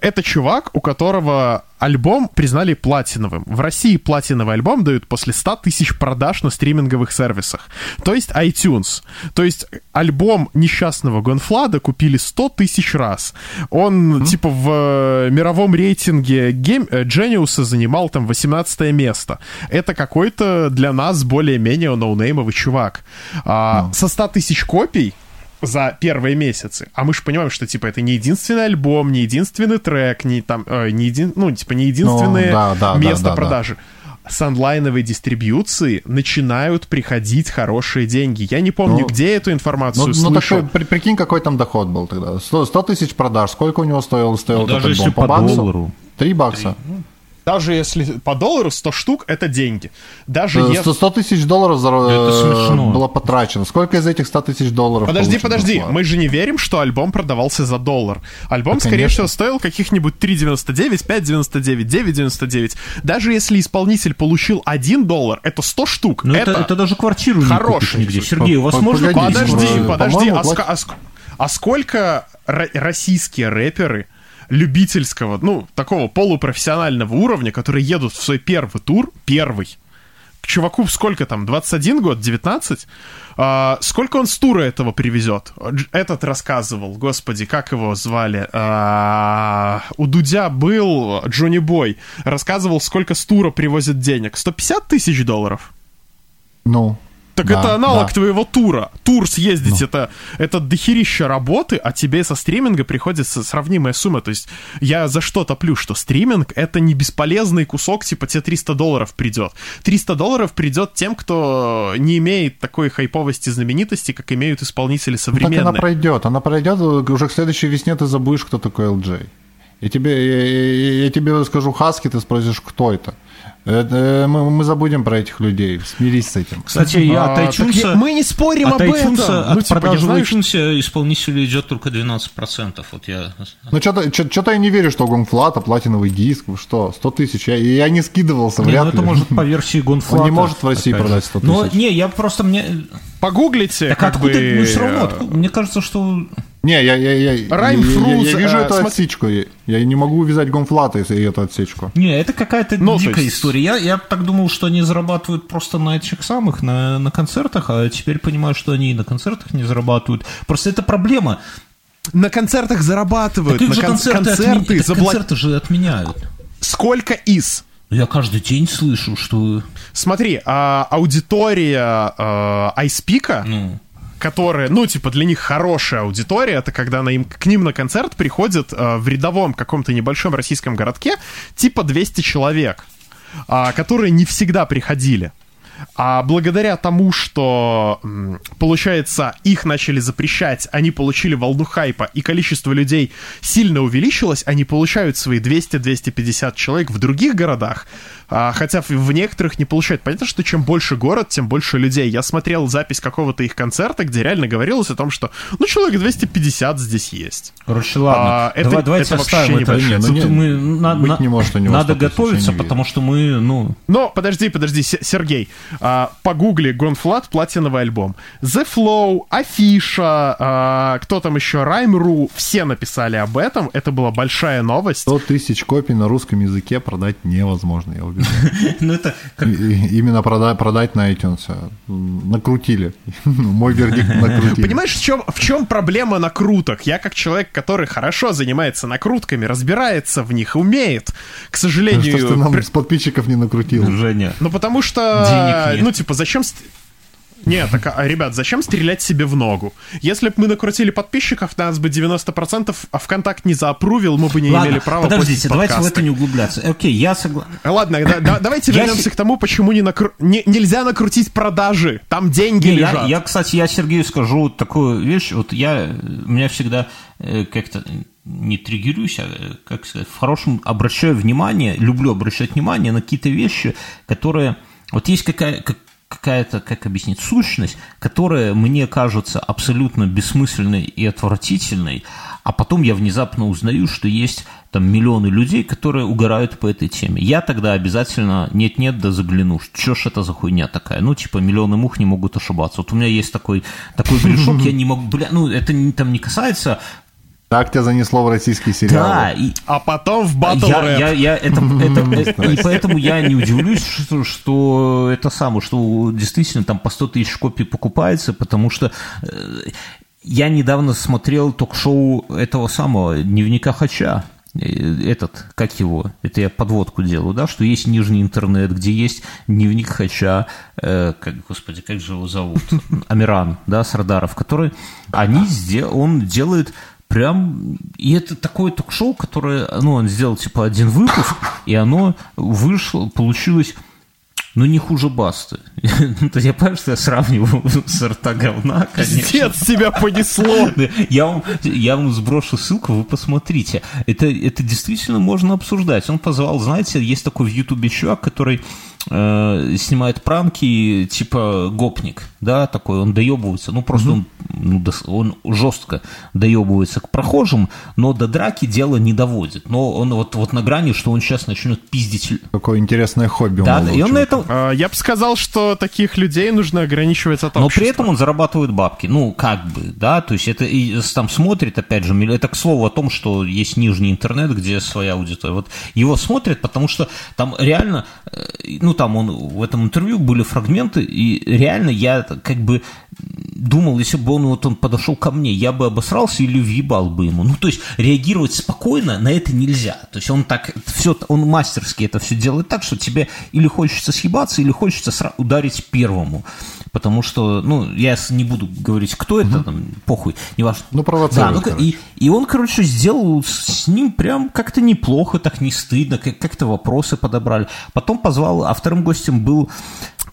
это чувак, у которого альбом признали платиновым. В России платиновый альбом дают после 100 тысяч продаж на стриминговых сервисах. То есть iTunes. То есть альбом несчастного Гонфлада купили 100 тысяч раз. Он, mm-hmm. типа, в э, мировом рейтинге Game... Э, Genius занимал там 18 место. Это какой-то для нас более-менее ноунеймовый чувак. А, mm. Со 100 тысяч копий за первые месяцы. А мы же понимаем, что типа это не единственный альбом, не единственный трек, не там, э, не един, ну типа не единственное ну, да, да, место да, да, продажи. Да. С онлайновой дистрибьюции начинают приходить хорошие деньги. Я не помню, ну, где эту информацию ну, слышал. Ну, такой, при, прикинь, какой там доход был тогда. 100, 100 тысяч продаж. Сколько у него стоил, стоил ну, этот даже альбом? Если по, по доллару. Три бакса. 3. Даже если по доллару 100 штук — это деньги. Даже 100, если... 100 тысяч долларов за... это было потрачено. Сколько из этих 100 тысяч долларов Подожди, подожди. Мы же не верим, что альбом продавался за доллар. Альбом, да, скорее всего, стоил каких-нибудь 3,99, 5,99, 9,99. Даже если исполнитель получил 1 доллар, это 100 штук. Ну, это, это, это даже квартиру не купишь нигде. Сергей, у вас можно... Подожди, подожди. А, а, а сколько российские рэперы любительского, ну, такого полупрофессионального уровня, которые едут в свой первый тур, первый, к чуваку сколько там, 21 год, 19? А, сколько он с тура этого привезет? Этот рассказывал, господи, как его звали? А, у Дудя был Джонни Бой, рассказывал, сколько с тура привозит денег. 150 тысяч долларов? Ну, так да, это аналог да. твоего тура. Тур съездить ну. это, это дохерища работы, а тебе со стриминга приходится сравнимая сумма. То есть я за что топлю, что стриминг это не бесполезный кусок, типа тебе 300 долларов придет. 300 долларов придет тем, кто не имеет такой хайповости знаменитости, как имеют исполнители современные. Ну, так она пройдет, она пройдет, уже к следующей весне ты забудешь, кто такой LJ. Я тебе, я, я, я тебе скажу Хаски, ты спросишь, кто это. Это, мы, мы забудем про этих людей. Смирись с этим. Кстати, я а, iTunes... Мы не спорим от об этом. От ну, типа, продажи в iTunes исполнителю идет только 12%. Вот я... Ну, что-то, я не верю, что Гонфлата, платиновый диск, что, 100 тысяч. Я, я не скидывался, не, вряд ну, это может по версии Гонфлата. Он не может в России продать 100 тысяч. Но, не, я просто мне... Погуглите, так как откуда, бы... Ну, все равно, мне кажется, что не, я, я, я, Райм я, я, я, вижу э, эту см... отсечку. Я, я не могу увязать гонфлаты и эту отсечку. Не, это какая-то ну, дикая есть... история. Я, я так думал, что они зарабатывают просто на этих самых, на, на концертах, а теперь понимаю, что они и на концертах не зарабатывают. Просто это проблема. На концертах зарабатывают. Так на же кон- концерты, концерты, отми... забла... концерты же отменяют. Сколько из? Я каждый день слышу, что... Смотри, а, аудитория а, Айспика... Ну которые, ну, типа, для них хорошая аудитория, это когда на им, к ним на концерт приходит э, в рядовом каком-то небольшом российском городке типа 200 человек, э, которые не всегда приходили. А благодаря тому, что, получается, их начали запрещать, они получили волну хайпа, и количество людей сильно увеличилось, они получают свои 200-250 человек в других городах, а, хотя в некоторых не получают. Понятно, что чем больше город, тем больше людей. Я смотрел запись какого-то их концерта, где реально говорилось о том, что, ну, человек 250 здесь есть. Короче, ладно. А, это, Давай, давайте это оставим это. Не, ну, не, мы, на, быть не может у него надо готовиться, потому что мы, ну... Но, подожди, подожди, Сергей. А, погугли Gone.Fludd платиновый альбом. The Flow, Афиша, а, кто там еще, Раймру, все написали об этом. Это была большая новость. 100 тысяч копий на русском языке продать невозможно, я уверен. Ну это... Именно продать на iTunes. Накрутили. Мой вердикт накрутили. Понимаешь, в чем, в чем проблема накруток? Я как человек, который хорошо занимается накрутками, разбирается в них, умеет, к сожалению... Что ж ты нам с подписчиков не накрутил? Женя. Ну потому что... Ну типа зачем... Нет, так, а, ребят, зачем стрелять себе в ногу? Если бы мы накрутили подписчиков, нас бы 90% а ВКонтакт не заапрувил, мы бы не Ладно, имели права подождите, давайте подкасты. в это не углубляться. Окей, я согласен. Ладно, да, да, давайте вернемся к тому, почему не накру... не, нельзя накрутить продажи. Там деньги не, лежат. Я, я, кстати, я Сергею скажу такую вещь. Вот я, меня всегда э, как-то не триггерюсь, а, как сказать, в хорошем обращаю внимание, люблю обращать внимание на какие-то вещи, которые... Вот есть какая, как, какая-то, как объяснить, сущность, которая мне кажется абсолютно бессмысленной и отвратительной, а потом я внезапно узнаю, что есть там миллионы людей, которые угорают по этой теме. Я тогда обязательно нет-нет да загляну, что ж это за хуйня такая. Ну, типа, миллионы мух не могут ошибаться. Вот у меня есть такой, такой грешок, я не могу, бля, ну, это там не касается так тебя занесло в российский сериал. Да, и... а потом в батл я, рэп. Я, я, это, это, и поэтому я не удивлюсь, что, что это самое, что действительно там по 100 тысяч копий покупается, потому что э, я недавно смотрел ток-шоу этого самого «Дневника Хача» э, этот, как его, это я подводку делаю, да, что есть нижний интернет, где есть дневник Хача, э, как, господи, как же его зовут, Амиран, да, Сардаров, который они, он делает Прям, и это такое ток-шоу, которое, ну, он сделал, типа, один выпуск, и оно вышло, получилось ну, не хуже Басты. Ну, я понимаю, что я сравниваю с рта говна, конечно. Пиздец, тебя понесло! я, вам, я вам сброшу ссылку, вы посмотрите. Это, это действительно можно обсуждать. Он позвал, знаете, есть такой в Ютубе чувак, который э, снимает пранки, типа гопник, да, такой, он доебывается, ну, просто угу. он, ну, он жестко доебывается к прохожим, но до драки дело не доводит. Но он вот, вот на грани, что он сейчас начнет пиздить. Какое интересное хобби. Да, да и он на этом... А, я бы сказал, что таких людей нужно ограничивать от общества. Но при этом он зарабатывает бабки, ну, как бы, да, то есть это и там смотрит, опять же, это к слову о том, что есть нижний интернет, где своя аудитория. Вот его смотрят, потому что там реально, э, ну, там он в этом интервью были фрагменты, и реально я как бы думал, если бы он вот он подошел ко мне, я бы обосрался или въебал бы ему. Ну, то есть реагировать спокойно на это нельзя. То есть он так все, он мастерски это все делает так, что тебе или хочется съебаться, или хочется ударить первому. Потому что, ну, я не буду говорить, кто это, там, похуй, не важно. Ну, провоцирует, да, ну, и, и он, короче, сделал с ним прям как-то неплохо, так не стыдно, как-то вопросы подобрали. Потом позвал, а вторым гостем был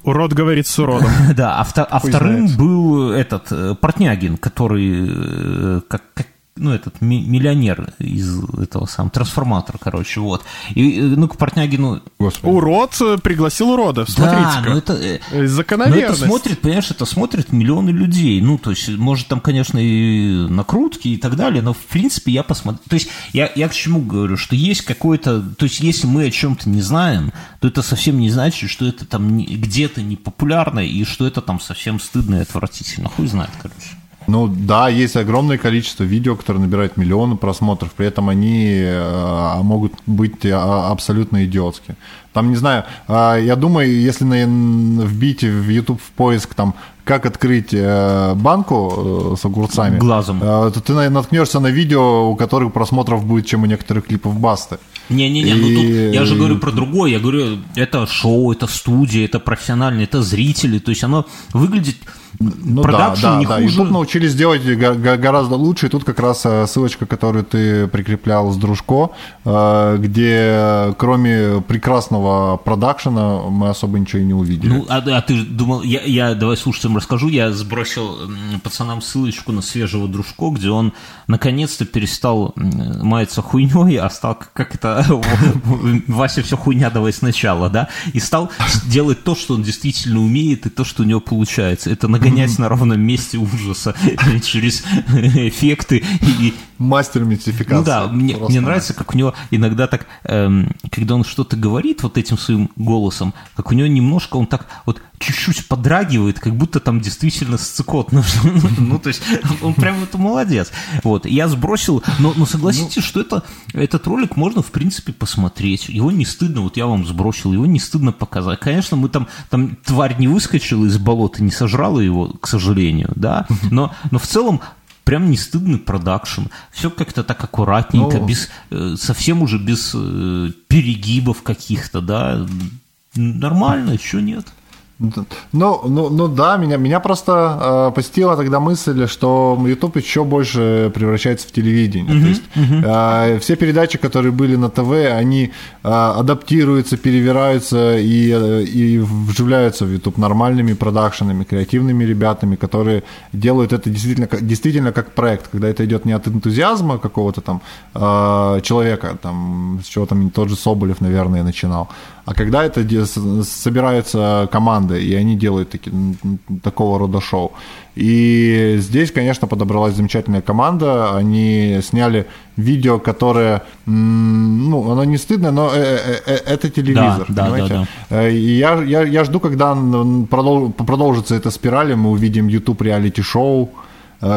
Урод говорит с уродом. да, а, а вторым был этот э, Портнягин, который э, как, как ну, этот миллионер из этого сам трансформатора, короче, вот. И, ну, к Портнягину... Господи. Урод э, пригласил урода, смотрите-ка. Да, ну это... Э, закономерность. Ну, это смотрит, понимаешь, это смотрят миллионы людей. Ну, то есть, может, там, конечно, и накрутки и так далее, но, в принципе, я посмотрю... То есть, я, я к чему говорю, что есть какой-то... То есть, если мы о чем-то не знаем, то это совсем не значит, что это там где-то не популярно и что это там совсем стыдно и отвратительно. Хуй знает, короче. Ну да, есть огромное количество видео, которые набирают миллионы просмотров, при этом они э, могут быть а, абсолютно идиотские. Там, не знаю, э, я думаю, если на, вбить в YouTube в поиск там как открыть э, банку э, с огурцами, глазом, э, то ты наткнешься на видео, у которых просмотров будет, чем у некоторых клипов Басты. Не-не-не, и... ну тут я же говорю про другое, я говорю, это шоу, это студия, это профессиональные, это зрители, то есть оно выглядит Ну продакшн да, да, не да. хуже. YouTube научились делать го- го- гораздо лучше. И тут как раз э, ссылочка, которую ты прикреплял с Дружко, э, где кроме прекрасного продакшена мы особо ничего и не увидели. Ну, а, а ты думал, я, я давай слушателям расскажу, я сбросил пацанам ссылочку на свежего дружко, где он наконец-то перестал маяться хуйней, а стал, как- это, Вася все хуйня давай сначала, да, и стал делать то, что он действительно умеет, и то, что у него получается. Это нагонять на ровном месте ужаса через эффекты и, Мастер мистификации. ну да, мне, мне нравится, как у него иногда так, эм, когда он что-то говорит вот этим своим голосом, как у него немножко он так вот чуть-чуть подрагивает, как будто там действительно сцикот. Ну, ну, то есть он прям это молодец. Вот, я сбросил, но, но согласитесь, что это, этот ролик можно, в принципе, посмотреть. Его не стыдно, вот я вам сбросил, его не стыдно показать. Конечно, мы там, там тварь не выскочила из болота, не сожрала его, к сожалению, да, но, но в целом прям не стыдный продакшн. Все как-то так аккуратненько, Ну. без, э, совсем уже без э, перегибов каких-то, да. Нормально, еще нет. Ну, ну, ну да, меня, меня просто э, посетила тогда мысль, что YouTube еще больше превращается в телевидение. То есть э, все передачи, которые были на ТВ, они э, адаптируются, перевираются и, э, и вживляются в YouTube нормальными продакшенами, креативными ребятами, которые делают это действительно, действительно как проект, когда это идет не от энтузиазма какого-то там э, человека, там, с чего там тот же Соболев, наверное, начинал, а когда это собираются команды, и они делают таки, такого рода шоу. И здесь, конечно, подобралась замечательная команда. Они сняли видео, которое, ну, оно не стыдно, но э, э, э, это телевизор, Да, да, понимаете? да, Э, И я, я, я жду, когда продолжится эта спираль, и мы увидим YouTube реалити-шоу,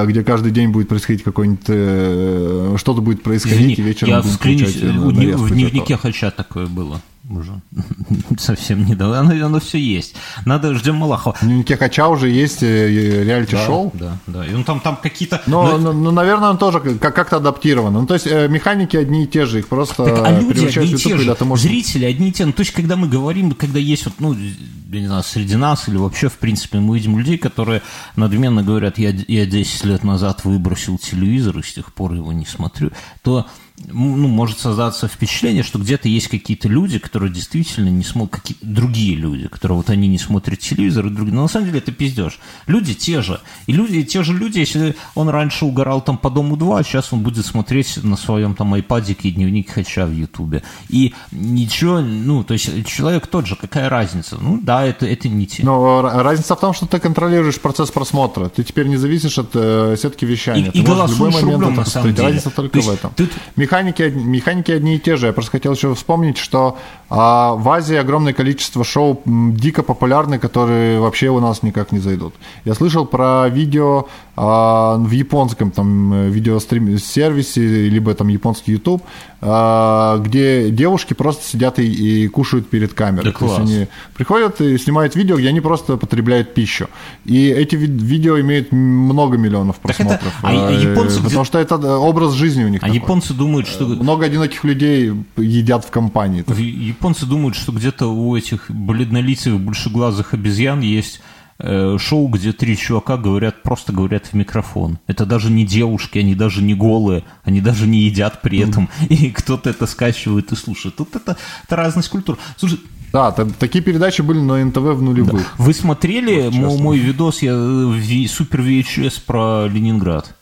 где каждый день будет происходить какой-нибудь, что-то будет происходить, Извини, и вечером я вклинюсь, у- нарезку в дневнике этого. Хача такое было уже совсем недавно. Оно, оно все есть. Надо, ждем Малахова. В дневнике Хача уже есть э, реалити-шоу. Да, да. И он там, там какие-то... Но, ну, ну, ну, наверное, он тоже как- как-то адаптирован. Ну, то есть э, механики одни и те же, их просто Так, а люди одни и те же, можешь... зрители одни и те. Ну, то есть, когда мы говорим, когда есть вот, ну, я не знаю, среди нас или вообще, в принципе, мы видим людей, которые надменно говорят, я, я 10 лет назад выбросил телевизор и с тех пор его не смотрю, то ну, может создаться впечатление, что где-то есть какие-то люди, которые действительно не смотрят, какие другие люди, которые вот они не смотрят телевизор, и другие. Но на самом деле это пиздеж. Люди те же. И люди, те же люди, если он раньше угорал там по Дому 2, сейчас он будет смотреть на своем там айпадике дневник Хача в Ютубе. И ничего, ну, то есть человек тот же, какая разница? Ну, да, это, это не те. Но разница в том, что ты контролируешь процесс просмотра. Ты теперь не зависишь от э, сетки вещания. И- ты и можешь в любой момент рублем, это на самом деле. Разница только То есть в этом. ты- Механики, механики одни и те же. Я просто хотел еще вспомнить, что а, в Азии огромное количество шоу дико популярны, которые вообще у нас никак не зайдут. Я слышал про видео а, в японском там э, видеострим-сервисе, либо там японский YouTube, а, где девушки просто сидят и, и кушают перед камерой. Да То есть класс. они приходят и снимают видео, где они просто потребляют пищу. И эти ви- видео имеют много миллионов Так это- просмотров. а- а японцы Потому что это э, образ жизни у них А такой. японцы думают, что... Много одиноких людей едят в компании. В- Японцы думают, что где-то у этих бледнолицых, большеглазых обезьян есть шоу, где три чувака говорят, просто говорят в микрофон. Это даже не девушки, они даже не голые, они даже не едят при этом. И кто-то это скачивает и слушает. Тут это, это разность культур. Слушай, Да, та- такие передачи были на НТВ в нулевых. вы смотрели Вот мо- честно. мой видос, я э, супер VHS про Ленинград?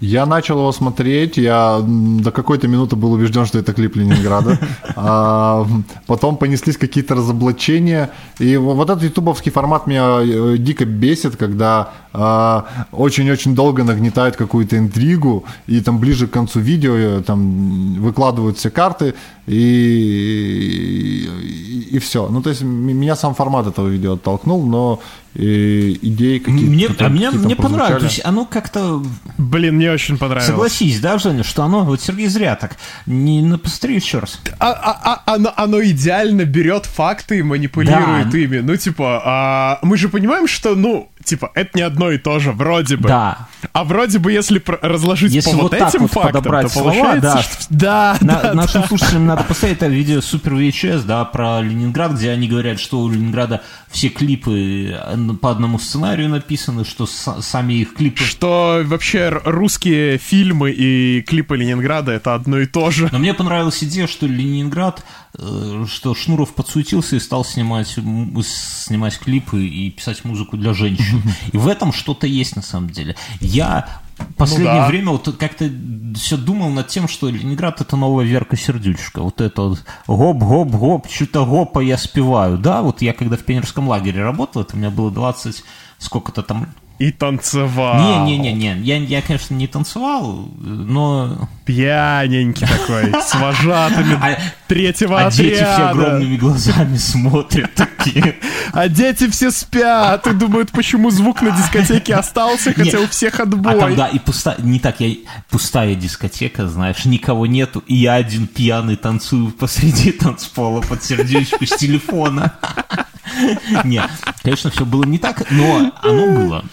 Я начал его смотреть, я до какой-то минуты был убежден, что это клип Ленинграда. А, потом понеслись какие-то разоблачения. И вот этот ютубовский формат меня э, дико бесит, когда очень-очень долго нагнетают какую-то интригу, и там ближе к концу видео э, там выкладывают все карты, и, и, все. Ну, то есть меня сам формат этого видео оттолкнул, но э, идеи какие-то... Мне, какие-то а мне, мне прозвучали. понравилось. То есть оно как-то Блин, мне очень понравилось. Согласись, да, Женя, что оно, вот Сергей зря так, не повтори еще раз. А- а- а- оно, оно идеально берет факты и манипулирует Да. ими. Ну, типа, а, мы же понимаем, что, ну, типа, это не одно и то же, вроде бы. Да. А вроде бы, если разложить Если по вот вот, этим вот фактам, подобрать то слова, получается, да. что... Да, На- да, нашим да. слушателям надо поставить это видео Супер VHS, да, про Ленинград, где они говорят, что у Ленинграда все клипы э, по одному сценарию написаны, что с- сами их клипы... Что вообще русские фильмы и клипы Ленинграда это одно и то же. Но мне понравилась идея, что Ленинград, э, что Шнуров подсуетился и стал снимать, снимать клипы и писать музыку для женщин. И в этом что-то есть на самом деле. Я последнее Ну да. время вот как-то все думал над тем, что Ленинград это новая Верка Сердючка. Вот это вот гоп-гоп-гоп, что-то гопа я спеваю. Да, вот я когда в пионерском лагере работал, это у меня было 20 сколько-то там... И танцевал. Не-не-не-не, я, я, конечно, не танцевал, но Пьяненький такой, с вожатыми А- третьего А дети все огромными глазами смотрят такие. А дети все спят и думают, почему звук на дискотеке остался, хотя у всех А там, отбой. да, и пустая, не так, я, пустая дискотека, знаешь, никого нету, и я один пьяный танцую посреди танцпола под сердечку с телефона. Нет, конечно, все было не так, но оно было.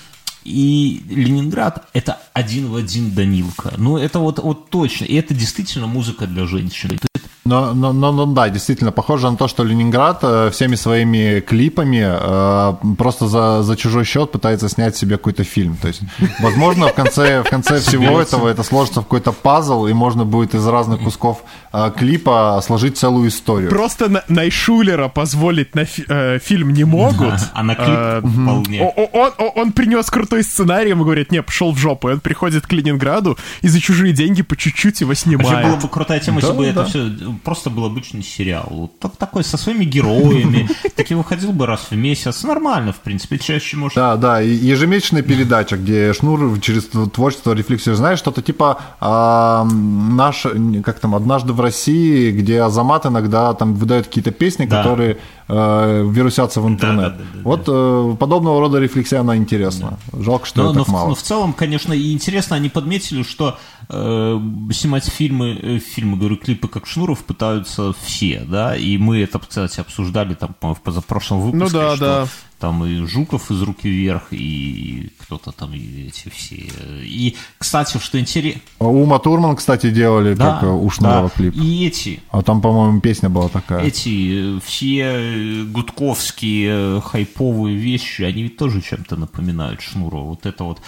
И Ленинград — это один в один Данилка. Ну, это вот, вот точно. И это действительно музыка для женщин. Но, но, но, но да, действительно, похоже на то, что Ленинград э, всеми своими клипами э, просто за, за чужой счет пытается снять себе какой-то фильм. То есть, возможно, в конце, в конце всего этого это сложится в какой-то пазл, и можно будет из разных кусков э, клипа сложить целую историю. Просто на- Найшулера позволить на фи- э, фильм не могут. А на клип Э, вполне. Он, он принес крутой сценарий, ему говорят, не, пошел в жопу. И он приходит к Ленинграду и за чужие деньги по чуть-чуть его Вообще была снимает. бы крутая тема, Да, если бы да. это все просто был обычный сериал. Вот так- такой, со своими героями. Таки выходил бы раз в месяц. Нормально, в принципе. Чаще, может, Да, да, и ежемесячная передача, где Шнур через творчество рефлексию, знаешь, что-то типа а, наш, как там, однажды в России, где Азамат иногда там выдает какие-то песни, Да. которые э, вирусятся в интернет. да, да, да, вот э, подобного рода рефлексия, она интересна. Жалко, что Но, ее но так в, мало. но в целом, конечно, и интересно, они подметили, что э, снимать фильмы, э, фильмы, говорю, клипы как Шнуров пытаются все, да, и мы это, кстати, обсуждали там, в позапрошлом выпуске, Ну да, что да. там и Жуков из «Руки вверх», и кто-то там, и эти все. И, кстати, что интересно... Ума Турман, кстати, делали Да, как у Шнурова да, клип. и эти, А там, по-моему, песня была такая. эти э, все гудковские хайповые вещи, они ведь тоже чем-то напоминают Шнурова. Вот это вот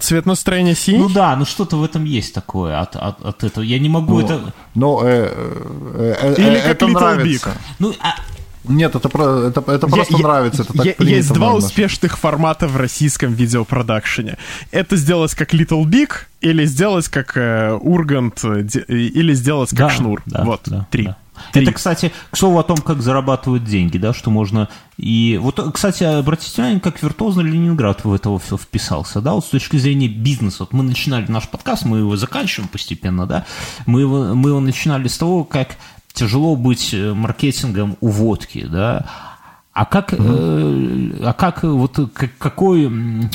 Цвет настроения синий? Ну да, ну что-то в этом есть такое от, от, от этого. Я не могу это... Ну, э, э, э, Или э, как это Little нравится. Big. Ну, а- Нет, это, про- это, это просто я- нравится. Это так я- есть два успешных формата в российском видеопродакшене. Это сделать как Little Big, или сделать как э, Ургант, э, де- или сделать как да, Шнур. да, вот, да, три. да. Три. Это, кстати, к слову о том, как зарабатывают деньги, да, что можно... И вот, кстати, обратите внимание, как виртуозно Ленинград в это все вписался, да, вот с точки зрения бизнеса. Вот мы начинали наш подкаст, мы его заканчиваем постепенно, да, мы его, мы его начинали с того, как тяжело быть э, маркетингом у водки, да, а как, э, а как э, вот э, как- какой, м,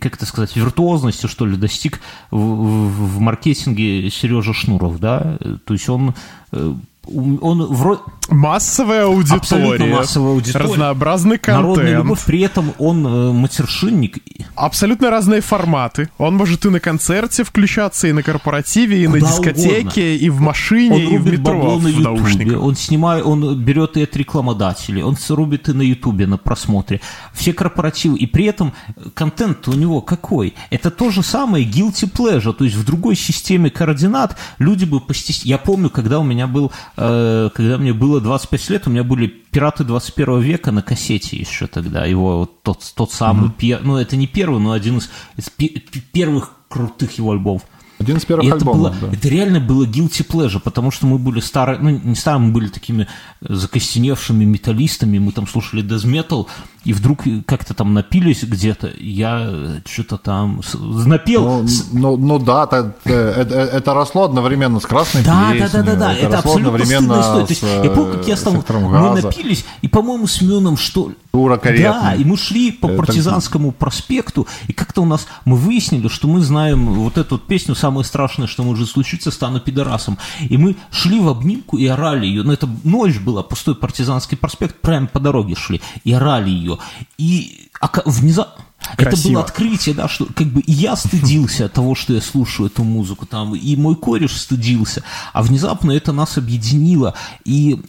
как это сказать, виртуозности, что ли, достиг в, в- в маркетинге Сережа Шнуров, да? Э, То есть он, э, он вроде Массовая аудитория. Абсолютно массовая аудитория. Разнообразный народная контент. любовь, при этом он э, матершинник. Абсолютно разные форматы. Он может и на концерте включаться, и на корпоративе, и на Куда дискотеке, угодно. и в машине, Он и в метро на в наушниках. он снимает, он берет и от рекламодателей, он рубит и на Ютубе на просмотре. Все корпоративы. И при этом контент у него какой? Это то же самое guilty pleasure, то есть в другой системе координат люди бы постеснялись. Я помню, когда у меня был, когда мне было 25 лет, у меня были «Пираты 21 века» на кассете еще тогда, его вот тот, тот самый, пер- ну это не первый, но один из, из пе- первых крутых его альбомов. Один из первых И это, альбомов, было, да. это реально было guilty pleasure, потому что мы были старые, ну не старые, мы были такими э, закостеневшими металлистами, мы там слушали death metal, и вдруг как-то там напились где-то, я что-то там напел. Ну, ну, ну да, это, это, это росло одновременно с красной да, да, плесенью, да, да, да, это, росло абсолютно одновременно стыдная история. То есть, я помню, как я э, стал, мы напились, и, по-моему, с Мюном что корректный. Да, и мы шли по Это- партизанскому проспекту, и как-то у нас, мы выяснили, что мы знаем вот эту вот песню «Самое страшное, что может случиться, стану пидорасом». И мы шли в обнимку и орали ее. Ну, это ночь была, пустой партизанский проспект, прямо по дороге шли, и орали ее. Ее. И внезапно... Это было открытие, да, что как бы и я стыдился того, что я слушаю эту музыку там, и мой кореш стыдился, а внезапно это нас объединило, и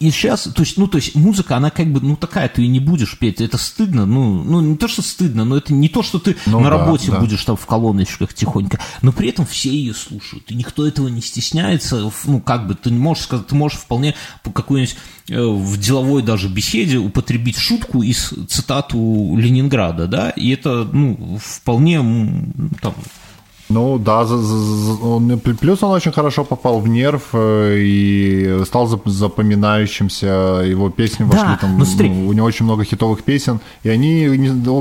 и сейчас, то есть, ну, то есть музыка, она как бы, ну, такая, ты не будешь петь, это стыдно, ну, ну, не то, что стыдно, но это не то, что ты ну, на да, работе да. будешь там в колоночках тихонько, но при этом все ее слушают, и никто этого не стесняется, ну, как бы, ты не можешь сказать, ты можешь вполне по какой-нибудь э, в деловой даже беседе употребить шутку из цитату Ленинграда, да, и это, ну, вполне, там, ну да, за, за, он, плюс он очень хорошо попал в нерв э, и стал запоминающимся. Его песни вошли да, там. Ну, у него очень много хитовых песен, и они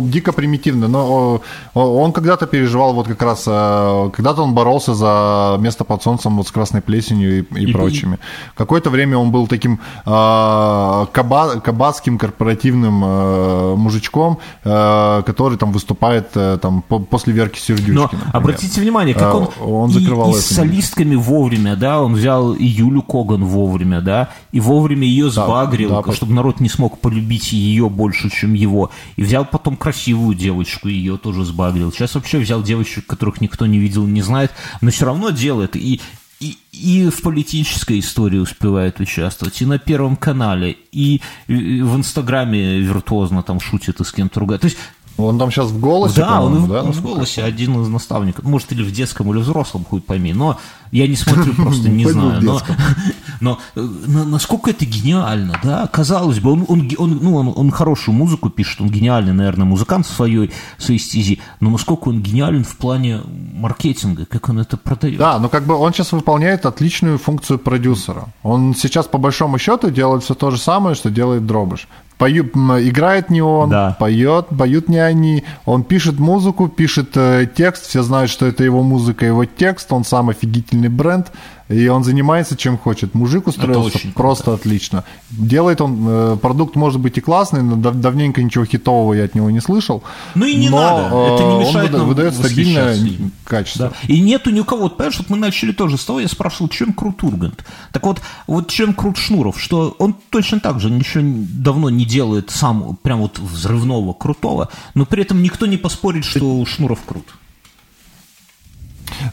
дико примитивны. Но он когда-то переживал вот как раз, э, когда-то он боролся за место под солнцем вот с красной плесенью и, и, и прочими. Какое-то время он был таким э, каба, кабацким корпоративным э, мужичком, э, который там выступает э, там после Верки Сердючки. Но обратите обратите внимание, как он, а, он закрывал и, и с солистками вовремя, да, он взял и Юлю Коган вовремя, да, и вовремя ее сбагрил, да, да, чтобы народ не смог полюбить ее больше, чем его. И взял потом красивую девочку, ее тоже сбагрил. Сейчас вообще взял девочек, которых никто не видел, не знает, но все равно делает. И и, и в политической истории успевает участвовать, и на Первом канале, и, и в Инстаграме виртуозно там шутит и с кем-то ругает. То есть он там сейчас в голосе, Да, он, да? он в голосе один из наставников. Может, или в детском, или взрослом, хуй пойми. Но я не смотрю, просто не знаю. Но, но э, насколько это гениально, да? Казалось бы, он, он, он, ну, он, он хорошую музыку пишет, он гениальный, наверное, музыкант в своей, своей стези, но насколько он гениален в плане маркетинга, как он это продает. Да, но как бы он сейчас выполняет отличную функцию продюсера. Он сейчас, по большому счету, делает все то же самое, что делает Дробыш. Пою, играет не он, да. поет, поют не они. Он пишет музыку, пишет э, текст, все знают, что это его музыка, его текст, он сам офигительный бренд. И он занимается чем хочет. Мужик устроился просто круто. отлично. Делает он, э, продукт может быть и классный, но дав давненько ничего хитового я от него не слышал. Ну и не но, надо, это не мешает он нам выдает стабильное качество. Да. И нету ни у кого, вот, понимаешь, вот мы начали тоже с того, я спрашивал, чем крут Ургант. Так вот, вот чем крут Шнуров, что он точно так же ничего давно не делает сам прям вот взрывного, крутого, но при этом никто не поспорит, что Шнуров крут.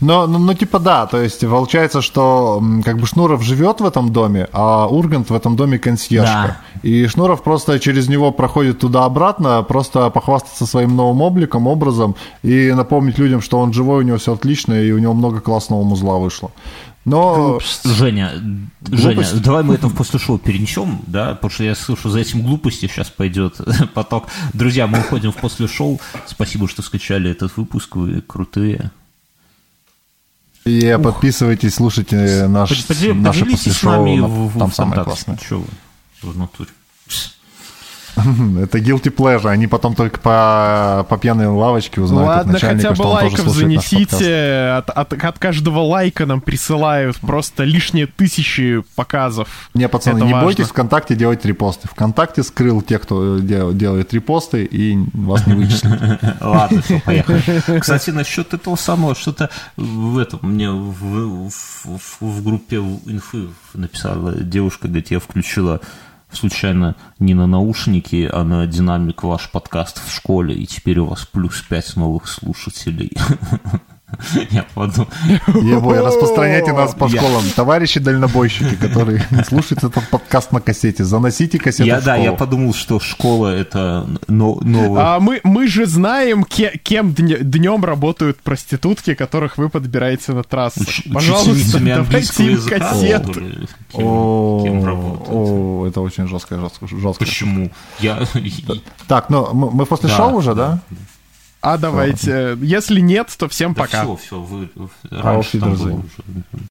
Но, ну, ну, типа, да, то есть получается, что как бы Шнуров живет в этом доме, а Ургант в этом доме консьержка. Да. И Шнуров просто через него проходит туда-обратно, просто похвастаться своим новым обликом, образом, и напомнить людям, что он живой, у него все отлично, и у него много классного музла вышло. Но... Женя, Глупость. Женя, давай мы это в после шоу перенесем, да, потому что я слышу, за этим глупости сейчас пойдет поток. Друзья, мы уходим в после шоу. Спасибо, что скачали этот выпуск, вы крутые. И подписывайтесь, слушайте наш, наше после шоу. В, в, там самое классное. Что вы в натуре? Это guilty pleasure, они потом только по, по пьяной лавочке узнают Ладно, от начальника, хотя бы лайков занесите, от, от, от каждого лайка нам присылают просто лишние тысячи показов. Не, пацаны, Это не важно. бойтесь ВКонтакте делать репосты. ВКонтакте скрыл тех, кто делает репосты, и вас не вычислят. Ладно, все, поехали. Кстати, насчет этого самого, что-то в этом мне в, в, в группе инфы написала девушка, говорит, я включила случайно не на наушники, а на динамик ваш подкаст в школе, и теперь у вас плюс 5 новых слушателей. Я подумал. Его, распространяйте нас по школам. Товарищи дальнобойщики, которые слушают этот подкаст на кассете, заносите кассету я, Да, я подумал, что школа — это новое. А мы, мы же знаем, кем днем работают проститутки, которых вы подбираете на трассах. Пожалуйста, давайте им кассету. Кем работают? Это очень жестко, жестко. Почему? Я... Так, ну мы после шоу уже, да? А давайте. Если нет, то всем да пока. Все, все, вы раньше там было уже.